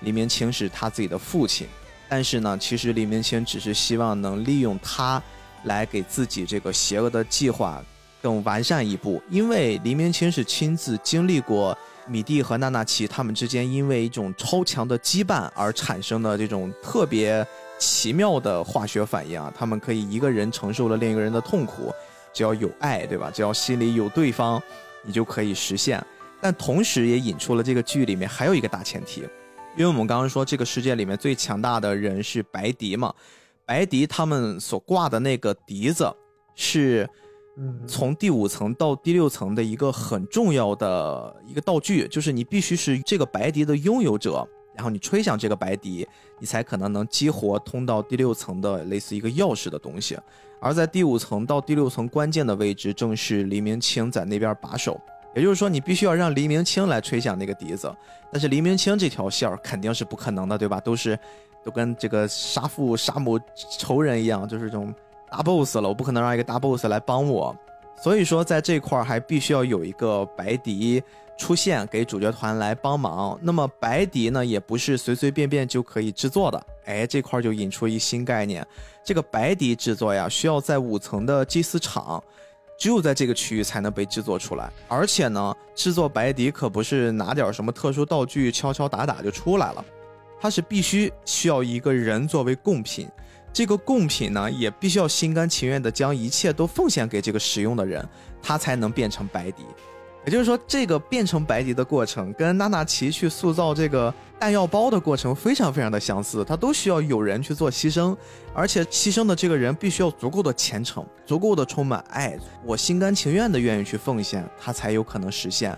黎明清是他自己的父亲，但是呢，其实黎明清只是希望能利用她来给自己这个邪恶的计划更完善一步。因为黎明清是亲自经历过米蒂和娜娜奇他们之间因为一种超强的羁绊而产生的这种特别奇妙的化学反应啊，他们可以一个人承受了另一个人的痛苦，只要有爱，对吧？只要心里有对方，你就可以实现。但同时也引出了这个剧里面还有一个大前提，因为我们刚刚说这个世界里面最强大的人是白迪嘛，白迪他们所挂的那个笛子是。从第五层到第六层的一个很重要的一个道具，就是你必须是这个白笛的拥有者，然后你吹响这个白笛，你才可能能激活通到第六层的类似一个钥匙的东西。而在第五层到第六层关键的位置，正是黎明清在那边把守。也就是说，你必须要让黎明清来吹响那个笛子，但是黎明清这条线儿肯定是不可能的，对吧？都是都跟这个杀父杀母仇人一样，就是这种。大 boss 了，我不可能让一个大 boss 来帮我，所以说在这块儿还必须要有一个白笛出现给主角团来帮忙。那么白笛呢，也不是随随便便就可以制作的。哎，这块就引出一新概念，这个白笛制作呀，需要在五层的祭祀场，只有在这个区域才能被制作出来。而且呢，制作白笛可不是拿点什么特殊道具敲敲打打就出来了，它是必须需要一个人作为贡品。这个贡品呢，也必须要心甘情愿的将一切都奉献给这个使用的人，他才能变成白笛。也就是说，这个变成白笛的过程，跟娜娜奇去塑造这个弹药包的过程非常非常的相似。他都需要有人去做牺牲，而且牺牲的这个人必须要足够的虔诚，足够的充满爱，我心甘情愿的愿意去奉献，他才有可能实现。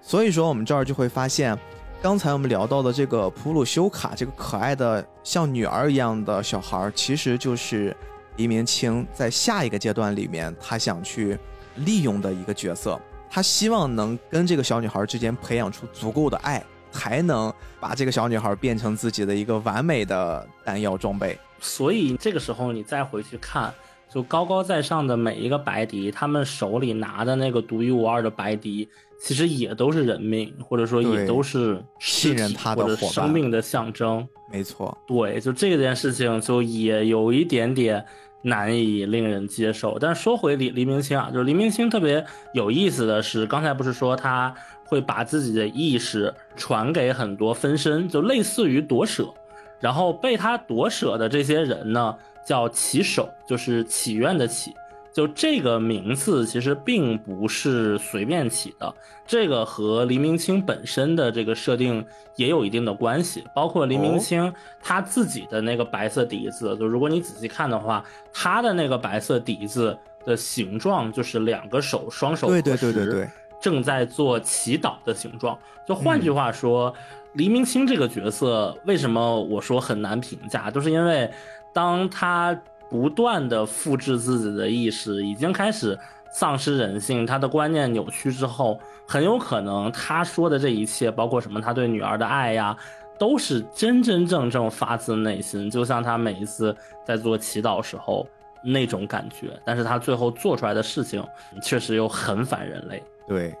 所以说，我们这儿就会发现。刚才我们聊到的这个普鲁修卡，这个可爱的像女儿一样的小孩，其实就是黎明清在下一个阶段里面他想去利用的一个角色。他希望能跟这个小女孩之间培养出足够的爱，才能把这个小女孩变成自己的一个完美的弹药装备。所以这个时候你再回去看，就高高在上的每一个白笛，他们手里拿的那个独一无二的白笛。其实也都是人命，或者说也都是信任他的生命的象征。没错，对，就这件事情就也有一点点难以令人接受。但说回黎黎明清啊，就是黎明清特别有意思的是，刚才不是说他会把自己的意识传给很多分身，就类似于夺舍，然后被他夺舍的这些人呢，叫祈手，就是祈愿的祈。就这个名字其实并不是随便起的，这个和黎明清本身的这个设定也有一定的关系。包括黎明清他自己的那个白色笛子，就如果你仔细看的话，他的那个白色笛子的形状就是两个手双手对对对对对，正在做祈祷的形状。就换句话说，黎明清这个角色为什么我说很难评价，就是因为当他。不断的复制自己的意识，已经开始丧失人性，他的观念扭曲之后，很有可能他说的这一切，包括什么他对女儿的爱呀，都是真真正正发自内心，就像他每一次在做祈祷时候那种感觉。但是他最后做出来的事情，确实又很反人类。对，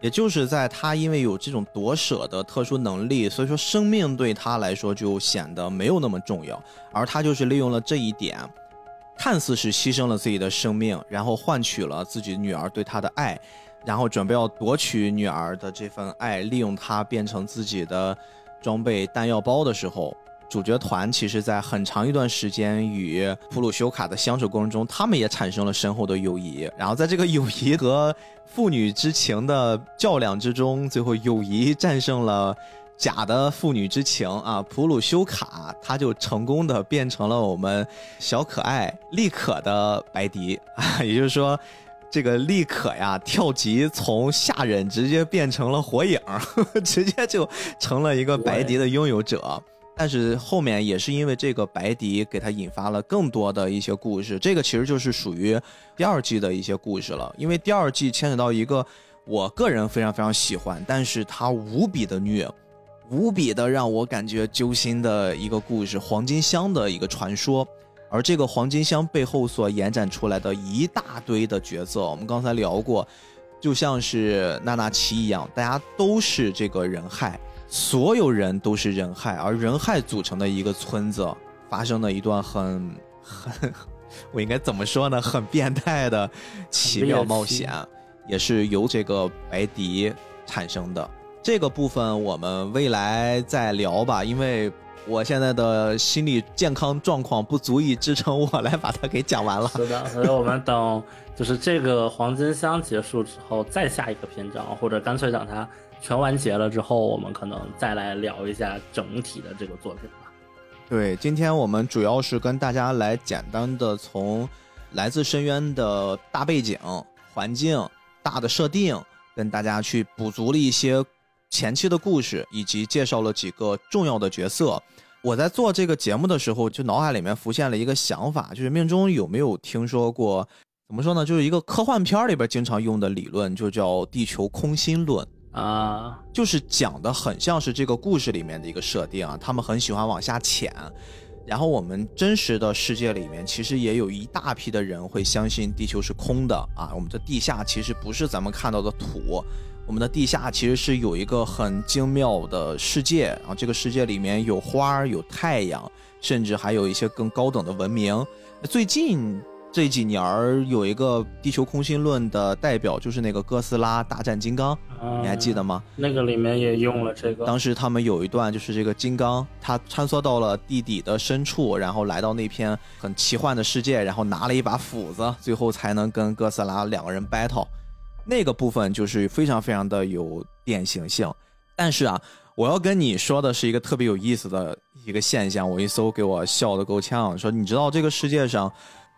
也就是在他因为有这种夺舍的特殊能力，所以说生命对他来说就显得没有那么重要，而他就是利用了这一点。看似是牺牲了自己的生命，然后换取了自己女儿对他的爱，然后准备要夺取女儿的这份爱，利用她变成自己的装备弹药包的时候，主角团其实在很长一段时间与普鲁修卡的相处过程中，他们也产生了深厚的友谊。然后在这个友谊和父 女之情的较量之中，最后友谊战胜了。假的父女之情啊，普鲁修卡他就成功的变成了我们小可爱丽可的白迪啊，也就是说，这个丽可呀跳级从下忍直接变成了火影，直接就成了一个白迪的拥有者。但是后面也是因为这个白迪给他引发了更多的一些故事，这个其实就是属于第二季的一些故事了，因为第二季牵扯到一个我个人非常非常喜欢，但是他无比的虐。无比的让我感觉揪心的一个故事，黄金箱的一个传说，而这个黄金箱背后所延展出来的一大堆的角色，我们刚才聊过，就像是娜娜奇一样，大家都是这个人害，所有人都是人害，而人害组成的一个村子发生了一段很很，我应该怎么说呢？很变态的奇妙冒险，也是由这个白迪产生的。这个部分我们未来再聊吧，因为我现在的心理健康状况不足以支撑我来把它给讲完了。是的，所以我们等就是这个黄金箱结束之后，再下一个篇章，或者干脆等它全完结了之后，我们可能再来聊一下整体的这个作品吧。对，今天我们主要是跟大家来简单的从来自深渊的大背景、环境、大的设定，跟大家去补足了一些。前期的故事以及介绍了几个重要的角色。我在做这个节目的时候，就脑海里面浮现了一个想法，就是命中有没有听说过？怎么说呢？就是一个科幻片里边经常用的理论，就叫地球空心论啊，就是讲的很像是这个故事里面的一个设定啊。他们很喜欢往下潜，然后我们真实的世界里面，其实也有一大批的人会相信地球是空的啊。我们的地下其实不是咱们看到的土。我们的地下其实是有一个很精妙的世界，然后这个世界里面有花有太阳，甚至还有一些更高等的文明。最近这几年儿有一个地球空心论的代表，就是那个哥斯拉大战金刚，你还记得吗？那个里面也用了这个。当时他们有一段就是这个金刚，他穿梭到了地底的深处，然后来到那片很奇幻的世界，然后拿了一把斧子，最后才能跟哥斯拉两个人 battle。那个部分就是非常非常的有典型性，但是啊，我要跟你说的是一个特别有意思的一个现象，我一搜给我笑的够呛。说你知道这个世界上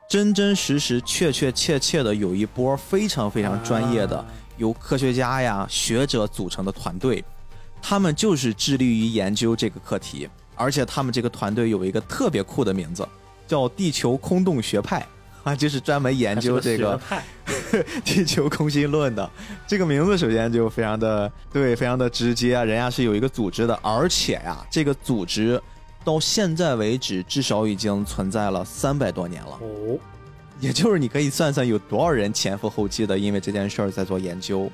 真真实实、确确切切的有一波非常非常专业的由科学家呀、学者组成的团队，他们就是致力于研究这个课题，而且他们这个团队有一个特别酷的名字，叫地球空洞学派。啊，就是专门研究这个 地球空心论的。这个名字首先就非常的对，非常的直接。人家是有一个组织的，而且呀，这个组织到现在为止至少已经存在了三百多年了。哦，也就是你可以算算有多少人前赴后继的，因为这件事儿在做研究。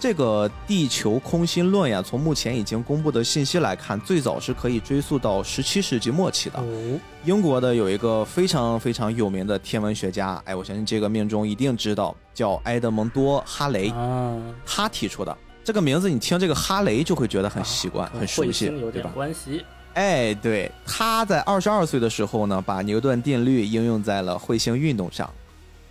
这个地球空心论呀，从目前已经公布的信息来看，最早是可以追溯到十七世纪末期的。英国的有一个非常非常有名的天文学家，哎，我相信这个命中一定知道，叫埃德蒙多·哈雷。他提出的这个名字，你听这个哈雷就会觉得很习惯、很熟悉，对吧？关系。哎，对，他在二十二岁的时候呢，把牛顿定律应用在了彗星运动上，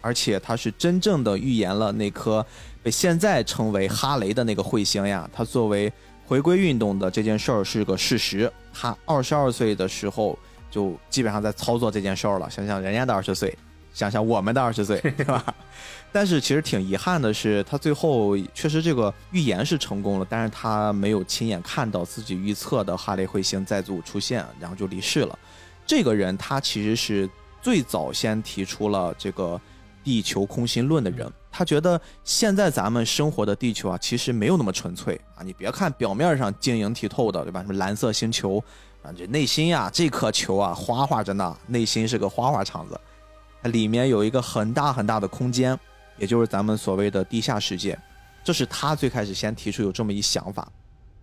而且他是真正的预言了那颗。被现在称为哈雷的那个彗星呀，它作为回归运动的这件事儿是个事实。他二十二岁的时候就基本上在操作这件事儿了。想想人家的二十岁，想想我们的二十岁，是吧？但是其实挺遗憾的是，他最后确实这个预言是成功了，但是他没有亲眼看到自己预测的哈雷彗星再度出现，然后就离世了。这个人他其实是最早先提出了这个地球空心论的人。他觉得现在咱们生活的地球啊，其实没有那么纯粹啊！你别看表面上晶莹剔透的，对吧？什么蓝色星球啊，这内心呀，这颗球啊，花花着呢，内心是个花花场子，它里面有一个很大很大的空间，也就是咱们所谓的地下世界。这是他最开始先提出有这么一想法。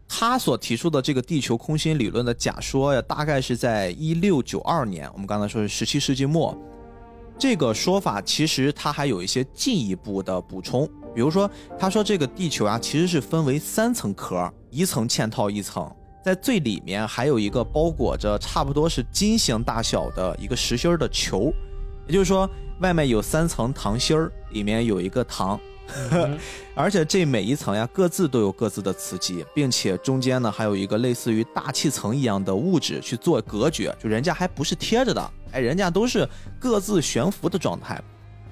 他所提出的这个地球空心理论的假说呀，大概是在一六九二年，我们刚才说是十七世纪末。这个说法其实它还有一些进一步的补充，比如说他说这个地球啊其实是分为三层壳，一层嵌套一层，在最里面还有一个包裹着差不多是金星大小的一个实心的球，也就是说外面有三层糖心儿，里面有一个糖。而且这每一层呀，各自都有各自的磁极，并且中间呢还有一个类似于大气层一样的物质去做隔绝，就人家还不是贴着的，哎，人家都是各自悬浮的状态，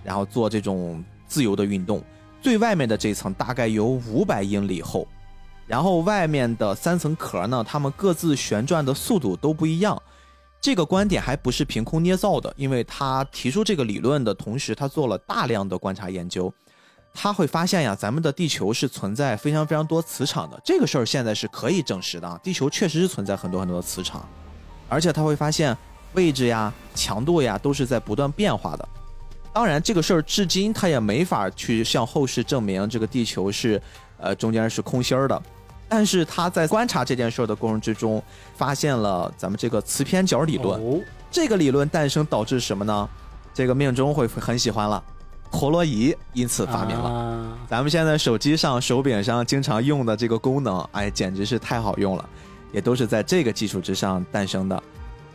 然后做这种自由的运动。最外面的这层大概有五百英里厚，然后外面的三层壳呢，它们各自旋转的速度都不一样。这个观点还不是凭空捏造的，因为他提出这个理论的同时，他做了大量的观察研究。他会发现呀，咱们的地球是存在非常非常多磁场的，这个事儿现在是可以证实的。地球确实是存在很多很多的磁场，而且他会发现位置呀、强度呀都是在不断变化的。当然，这个事儿至今他也没法去向后世证明这个地球是，呃，中间是空心儿的。但是他在观察这件事儿的过程之中，发现了咱们这个磁偏角理论。这个理论诞生导致什么呢？这个命中会很喜欢了。陀螺仪因此发明了，咱们现在手机上、手柄上经常用的这个功能，哎，简直是太好用了。也都是在这个基础之上诞生的。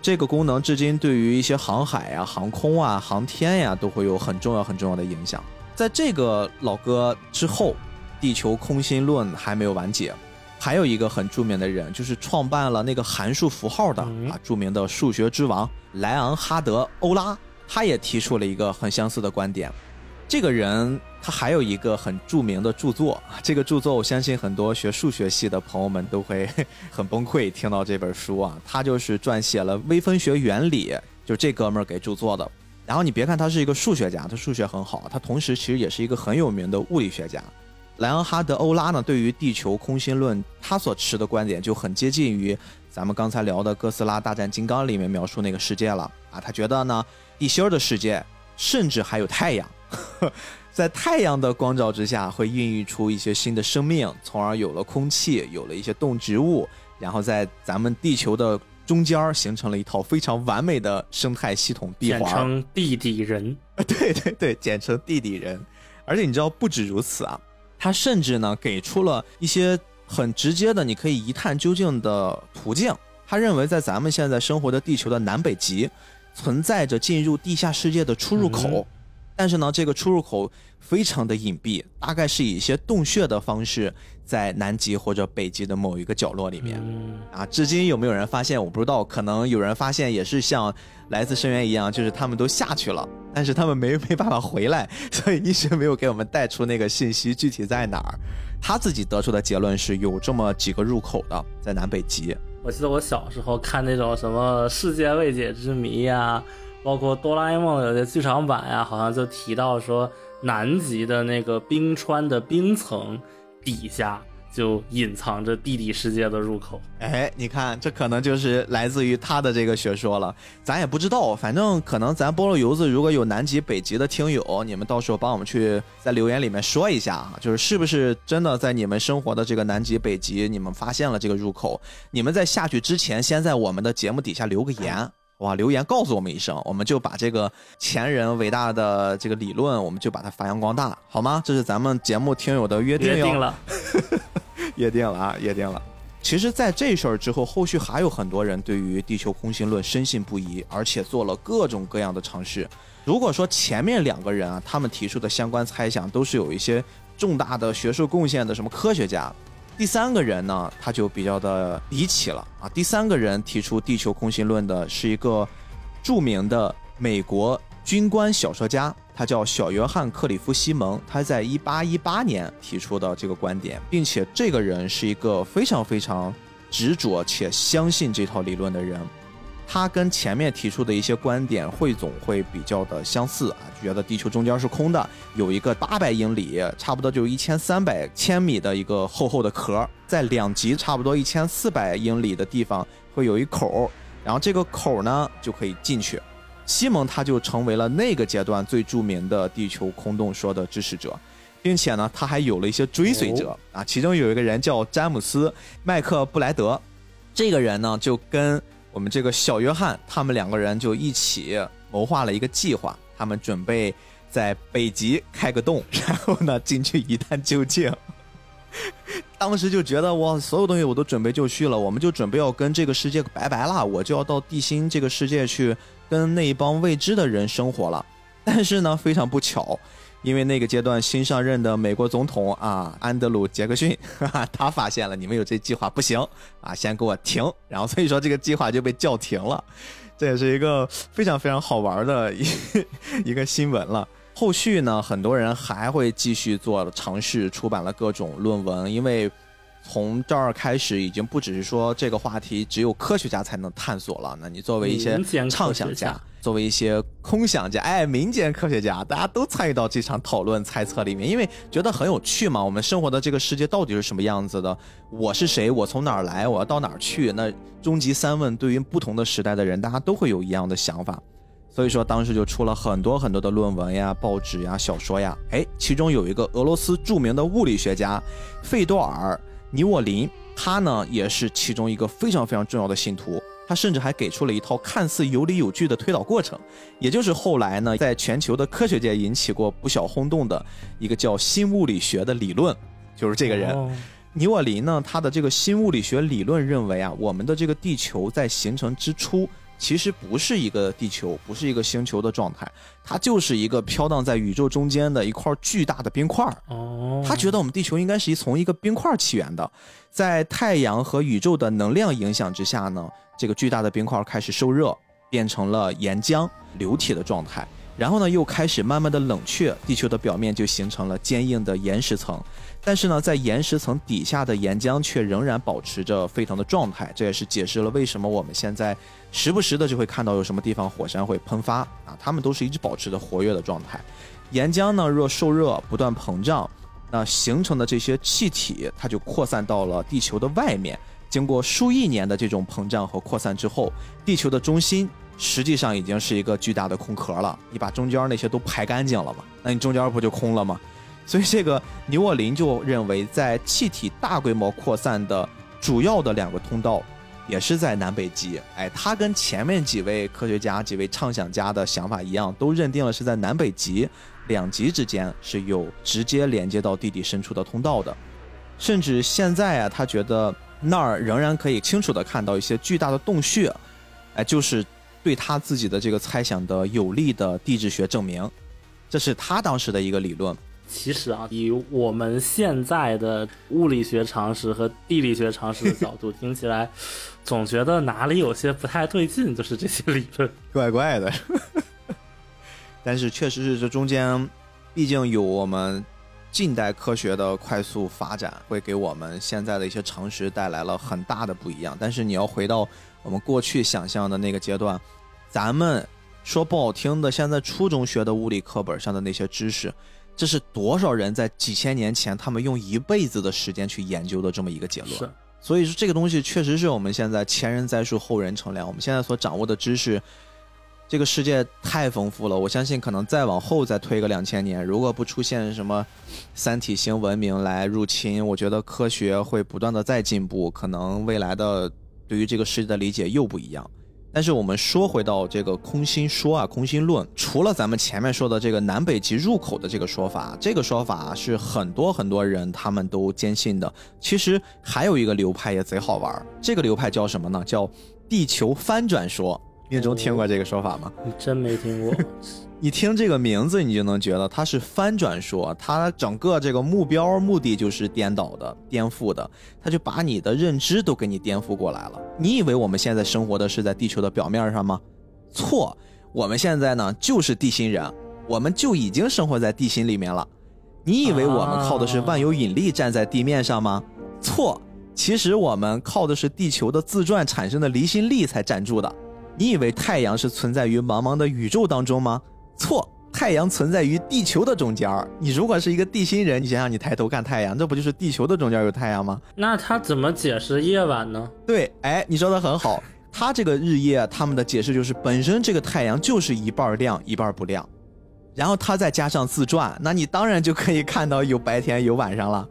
这个功能至今对于一些航海呀、航空啊、航天呀都会有很重要很重要的影响。在这个老哥之后，地球空心论还没有完结，还有一个很著名的人，就是创办了那个函数符号的啊，著名的数学之王莱昂哈德·欧拉，他也提出了一个很相似的观点。这个人他还有一个很著名的著作，这个著作我相信很多学数学系的朋友们都会 很崩溃听到这本书啊，他就是撰写了微分学原理，就这哥们儿给著作的。然后你别看他是一个数学家，他数学很好，他同时其实也是一个很有名的物理学家。莱昂哈德·欧拉呢，对于地球空心论，他所持的观点就很接近于咱们刚才聊的《哥斯拉大战金刚》里面描述那个世界了啊。他觉得呢，地心的世界甚至还有太阳。在太阳的光照之下，会孕育出一些新的生命，从而有了空气，有了一些动植物，然后在咱们地球的中间形成了一套非常完美的生态系统闭环，简称地底人。对对对，简称地底人。而且你知道，不止如此啊，他甚至呢给出了一些很直接的，你可以一探究竟的途径。他认为，在咱们现在生活的地球的南北极，存在着进入地下世界的出入口。但是呢，这个出入口非常的隐蔽，大概是以一些洞穴的方式，在南极或者北极的某一个角落里面。啊，至今有没有人发现？我不知道，可能有人发现也是像来自深渊一样，就是他们都下去了，但是他们没没办法回来，所以一直没有给我们带出那个信息具体在哪儿。他自己得出的结论是有这么几个入口的，在南北极。我记得我小时候看那种什么世界未解之谜呀。包括哆啦 A 梦有些剧场版呀，好像就提到说，南极的那个冰川的冰层底下就隐藏着地底世界的入口。哎，你看，这可能就是来自于他的这个学说了。咱也不知道，反正可能咱菠萝油子如果有南极、北极的听友，你们到时候帮我们去在留言里面说一下啊，就是是不是真的在你们生活的这个南极、北极，你们发现了这个入口？你们在下去之前，先在我们的节目底下留个言。哇！留言告诉我们一声，我们就把这个前人伟大的这个理论，我们就把它发扬光大，好吗？这是咱们节目听友的约定约定了，约定了啊，约定了。其实，在这事儿之后，后续还有很多人对于地球空心论深信不疑，而且做了各种各样的尝试。如果说前面两个人啊，他们提出的相关猜想都是有一些重大的学术贡献的什么科学家。第三个人呢，他就比较的离奇了啊！第三个人提出地球空心论的是一个著名的美国军官小说家，他叫小约翰克里夫西蒙，他在一八一八年提出的这个观点，并且这个人是一个非常非常执着且相信这套理论的人。他跟前面提出的一些观点汇总会比较的相似啊，觉得地球中间是空的，有一个八百英里，差不多就一千三百千米的一个厚厚的壳，在两极差不多一千四百英里的地方会有一口，然后这个口呢就可以进去。西蒙他就成为了那个阶段最著名的地球空洞说的支持者，并且呢他还有了一些追随者啊，其中有一个人叫詹姆斯麦克布莱德，这个人呢就跟。我们这个小约翰，他们两个人就一起谋划了一个计划，他们准备在北极开个洞，然后呢进去一探究竟。当时就觉得哇，所有东西我都准备就绪了，我们就准备要跟这个世界拜拜了，我就要到地心这个世界去跟那一帮未知的人生活了。但是呢，非常不巧。因为那个阶段新上任的美国总统啊，安德鲁·杰克逊哈哈，他发现了你们有这计划不行啊，先给我停，然后所以说这个计划就被叫停了，这也是一个非常非常好玩的一一个新闻了。后续呢，很多人还会继续做尝试，出版了各种论文，因为。从这儿开始，已经不只是说这个话题只有科学家才能探索了。那你作为一些畅想家，作为一些空想家，哎，民间科学家，大家都参与到这场讨论猜测里面，因为觉得很有趣嘛。我们生活的这个世界到底是什么样子的？我是谁？我从哪儿来？我要到哪儿去？那终极三问对于不同的时代的人，大家都会有一样的想法。所以说，当时就出了很多很多的论文呀、报纸呀、小说呀。哎，其中有一个俄罗斯著名的物理学家费多尔。尼沃林，他呢也是其中一个非常非常重要的信徒，他甚至还给出了一套看似有理有据的推导过程，也就是后来呢在全球的科学界引起过不小轰动的一个叫新物理学的理论，就是这个人。尼沃林呢，他的这个新物理学理论认为啊，我们的这个地球在形成之初，其实不是一个地球，不是一个星球的状态，它就是一个飘荡在宇宙中间的一块巨大的冰块儿。哦，他觉得我们地球应该是从一个冰块起源的，在太阳和宇宙的能量影响之下呢，这个巨大的冰块开始受热，变成了岩浆流体的状态，然后呢又开始慢慢的冷却，地球的表面就形成了坚硬的岩石层。但是呢，在岩石层底下的岩浆却仍然保持着沸腾的状态，这也是解释了为什么我们现在时不时的就会看到有什么地方火山会喷发啊，它们都是一直保持着活跃的状态。岩浆呢，若受热不断膨胀，那形成的这些气体，它就扩散到了地球的外面。经过数亿年的这种膨胀和扩散之后，地球的中心实际上已经是一个巨大的空壳了。你把中间那些都排干净了嘛？那你中间不就空了吗？所以这个尼沃林就认为，在气体大规模扩散的主要的两个通道，也是在南北极。哎，他跟前面几位科学家、几位畅想家的想法一样，都认定了是在南北极两极之间是有直接连接到地底深处的通道的。甚至现在啊，他觉得那儿仍然可以清楚地看到一些巨大的洞穴，哎，就是对他自己的这个猜想的有力的地质学证明。这是他当时的一个理论。其实啊，以我们现在的物理学常识和地理学常识的角度，听起来总觉得哪里有些不太对劲，就是这些理论。怪怪的。但是确实是这中间，毕竟有我们近代科学的快速发展，会给我们现在的一些常识带来了很大的不一样。但是你要回到我们过去想象的那个阶段，咱们说不好听的，现在初中学的物理课本上的那些知识，这是多少人在几千年前他们用一辈子的时间去研究的这么一个结论。是，所以说这个东西确实是我们现在前人栽树，后人乘凉。我们现在所掌握的知识，这个世界太丰富了。我相信可能再往后再推个两千年，如果不出现什么三体型文明来入侵，我觉得科学会不断的再进步，可能未来的对于这个世界的理解又不一样。但是我们说回到这个空心说啊，空心论，除了咱们前面说的这个南北极入口的这个说法，这个说法是很多很多人他们都坚信的。其实还有一个流派也贼好玩，这个流派叫什么呢？叫地球翻转说。命中听过这个说法吗？你真没听过？你听这个名字，你就能觉得它是翻转说，它整个这个目标目的就是颠倒的、颠覆的，它就把你的认知都给你颠覆过来了。你以为我们现在生活的是在地球的表面上吗？错，我们现在呢就是地心人，我们就已经生活在地心里面了。你以为我们靠的是万有引力站在地面上吗？错，其实我们靠的是地球的自转产生的离心力才站住的。你以为太阳是存在于茫茫的宇宙当中吗？错，太阳存在于地球的中间儿。你如果是一个地心人，你想想，你抬头看太阳，这不就是地球的中间有太阳吗？那他怎么解释夜晚呢？对，哎，你说的很好。他这个日夜，他们的解释就是本身这个太阳就是一半亮一半不亮，然后它再加上自转，那你当然就可以看到有白天有晚上了。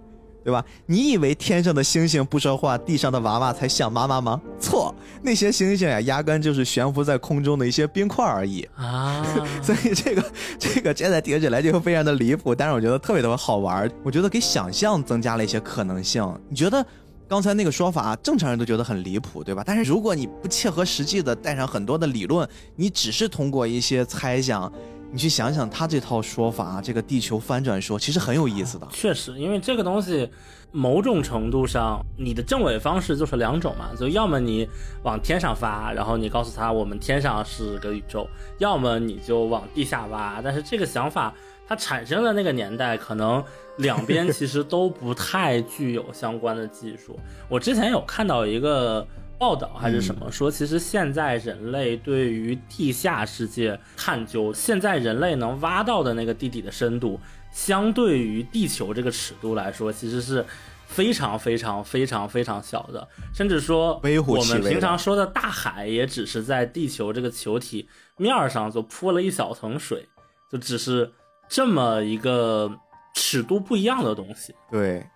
对吧？你以为天上的星星不说话，地上的娃娃才想妈妈吗？错，那些星星呀，压根就是悬浮在空中的一些冰块而已啊！所以这个这个现在听起来就非常的离谱，但是我觉得特别特别好玩。我觉得给想象增加了一些可能性。你觉得刚才那个说法，正常人都觉得很离谱，对吧？但是如果你不切合实际的带上很多的理论，你只是通过一些猜想。你去想想他这套说法，这个地球翻转说其实很有意思的。确实，因为这个东西，某种程度上，你的证伪方式就是两种嘛，就要么你往天上发，然后你告诉他我们天上是个宇宙；要么你就往地下挖。但是这个想法它产生的那个年代，可能两边其实都不太具有相关的技术。我之前有看到一个。报道还是什么说？其实现在人类对于地下世界探究，现在人类能挖到的那个地底的深度，相对于地球这个尺度来说，其实是非常非常非常非常小的。甚至说，我们平常说的大海，也只是在地球这个球体面上就铺了一小层水，就只是这么一个尺度不一样的东西。对。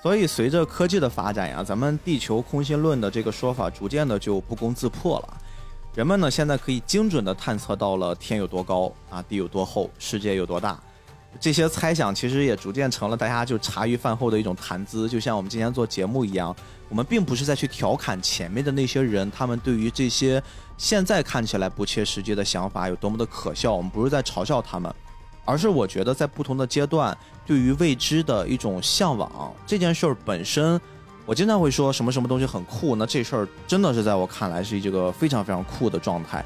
所以，随着科技的发展呀，咱们地球空心论的这个说法逐渐的就不攻自破了。人们呢，现在可以精准的探测到了天有多高啊，地有多厚，世界有多大。这些猜想其实也逐渐成了大家就茶余饭后的一种谈资，就像我们今天做节目一样，我们并不是在去调侃前面的那些人，他们对于这些现在看起来不切实际的想法有多么的可笑，我们不是在嘲笑他们，而是我觉得在不同的阶段对于未知的一种向往这件事儿本身，我经常会说什么什么东西很酷，那这事儿真的是在我看来是一个非常非常酷的状态。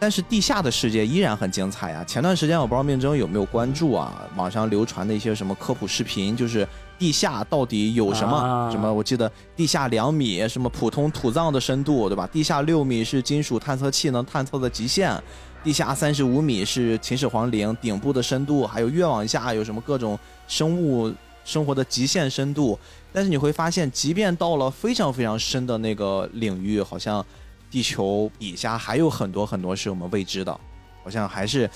但是地下的世界依然很精彩呀！前段时间我不知道命中有没有关注啊，网上流传的一些什么科普视频，就是地下到底有什么？什么？我记得地下两米，什么普通土葬的深度，对吧？地下六米是金属探测器能探测的极限，地下三十五米是秦始皇陵顶部的深度，还有越往下有什么各种生物生活的极限深度。但是你会发现，即便到了非常非常深的那个领域，好像。地球底下还有很多很多是我们未知的，好像还是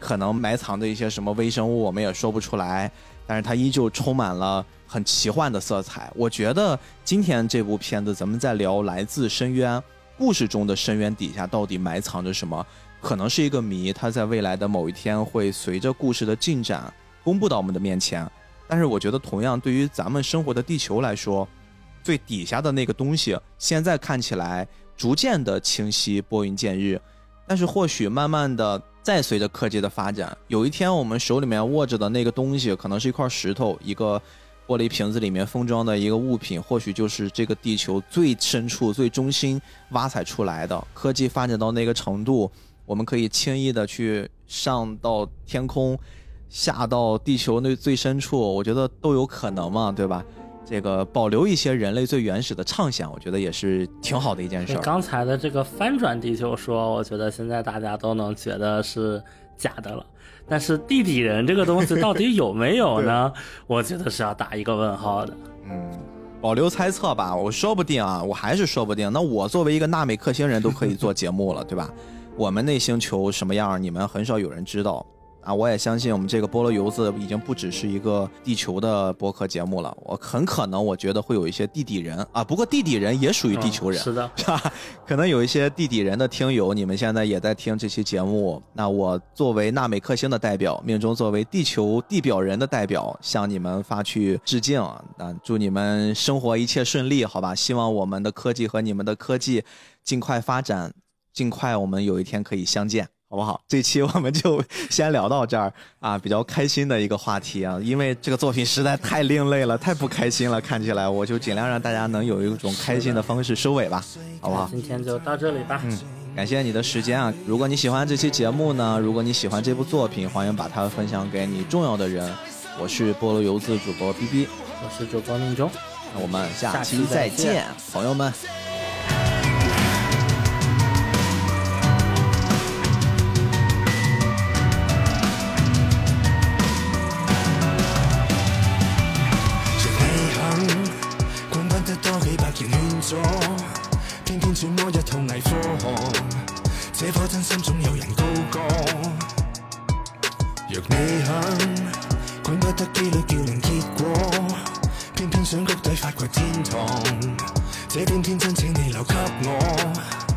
可能埋藏的一些什么微生物，我们也说不出来。但是它依旧充满了很奇幻的色彩。我觉得今天这部片子，咱们在聊来自深渊故事中的深渊底下到底埋藏着什么，可能是一个谜。它在未来的某一天会随着故事的进展公布到我们的面前。但是我觉得，同样对于咱们生活的地球来说，最底下的那个东西，现在看起来。逐渐的清晰，拨云见日，但是或许慢慢的，再随着科技的发展，有一天我们手里面握着的那个东西，可能是一块石头，一个玻璃瓶子里面封装的一个物品，或许就是这个地球最深处、最中心挖采出来的。科技发展到那个程度，我们可以轻易的去上到天空，下到地球那最深处，我觉得都有可能嘛，对吧？这个保留一些人类最原始的畅想，我觉得也是挺好的一件事。刚才的这个翻转地球说，我觉得现在大家都能觉得是假的了。但是地底人这个东西到底有没有呢？我觉得是要打一个问号的。嗯，保留猜测吧，我说不定啊，我还是说不定。那我作为一个纳美克星人都可以做节目了，对吧？我们那星球什么样，你们很少有人知道。啊，我也相信我们这个菠萝油子已经不只是一个地球的播客节目了。我很可能，我觉得会有一些地底人啊，不过地底人也属于地球人，是的，是吧？可能有一些地底人的听友，你们现在也在听这期节目。那我作为纳美克星的代表，命中作为地球地表人的代表，向你们发去致敬。那祝你们生活一切顺利，好吧？希望我们的科技和你们的科技尽快发展，尽快我们有一天可以相见。好不好？这期我们就先聊到这儿啊，比较开心的一个话题啊，因为这个作品实在太另类了，太不开心了。看起来我就尽量让大家能有一种开心的方式收尾吧，好不好？今天就到这里吧。嗯，感谢你的时间啊！如果你喜欢这期节目呢，如果你喜欢这部作品，欢迎把它分享给你重要的人。我是菠萝油子主播 B B，我是主播命中，那我们下期再见，朋友们。怎么一套伪科学，这颗真心总有人高歌。若你肯，管不得机率叫零结果，偏偏想谷底发掘天堂，这片天真请你留给我。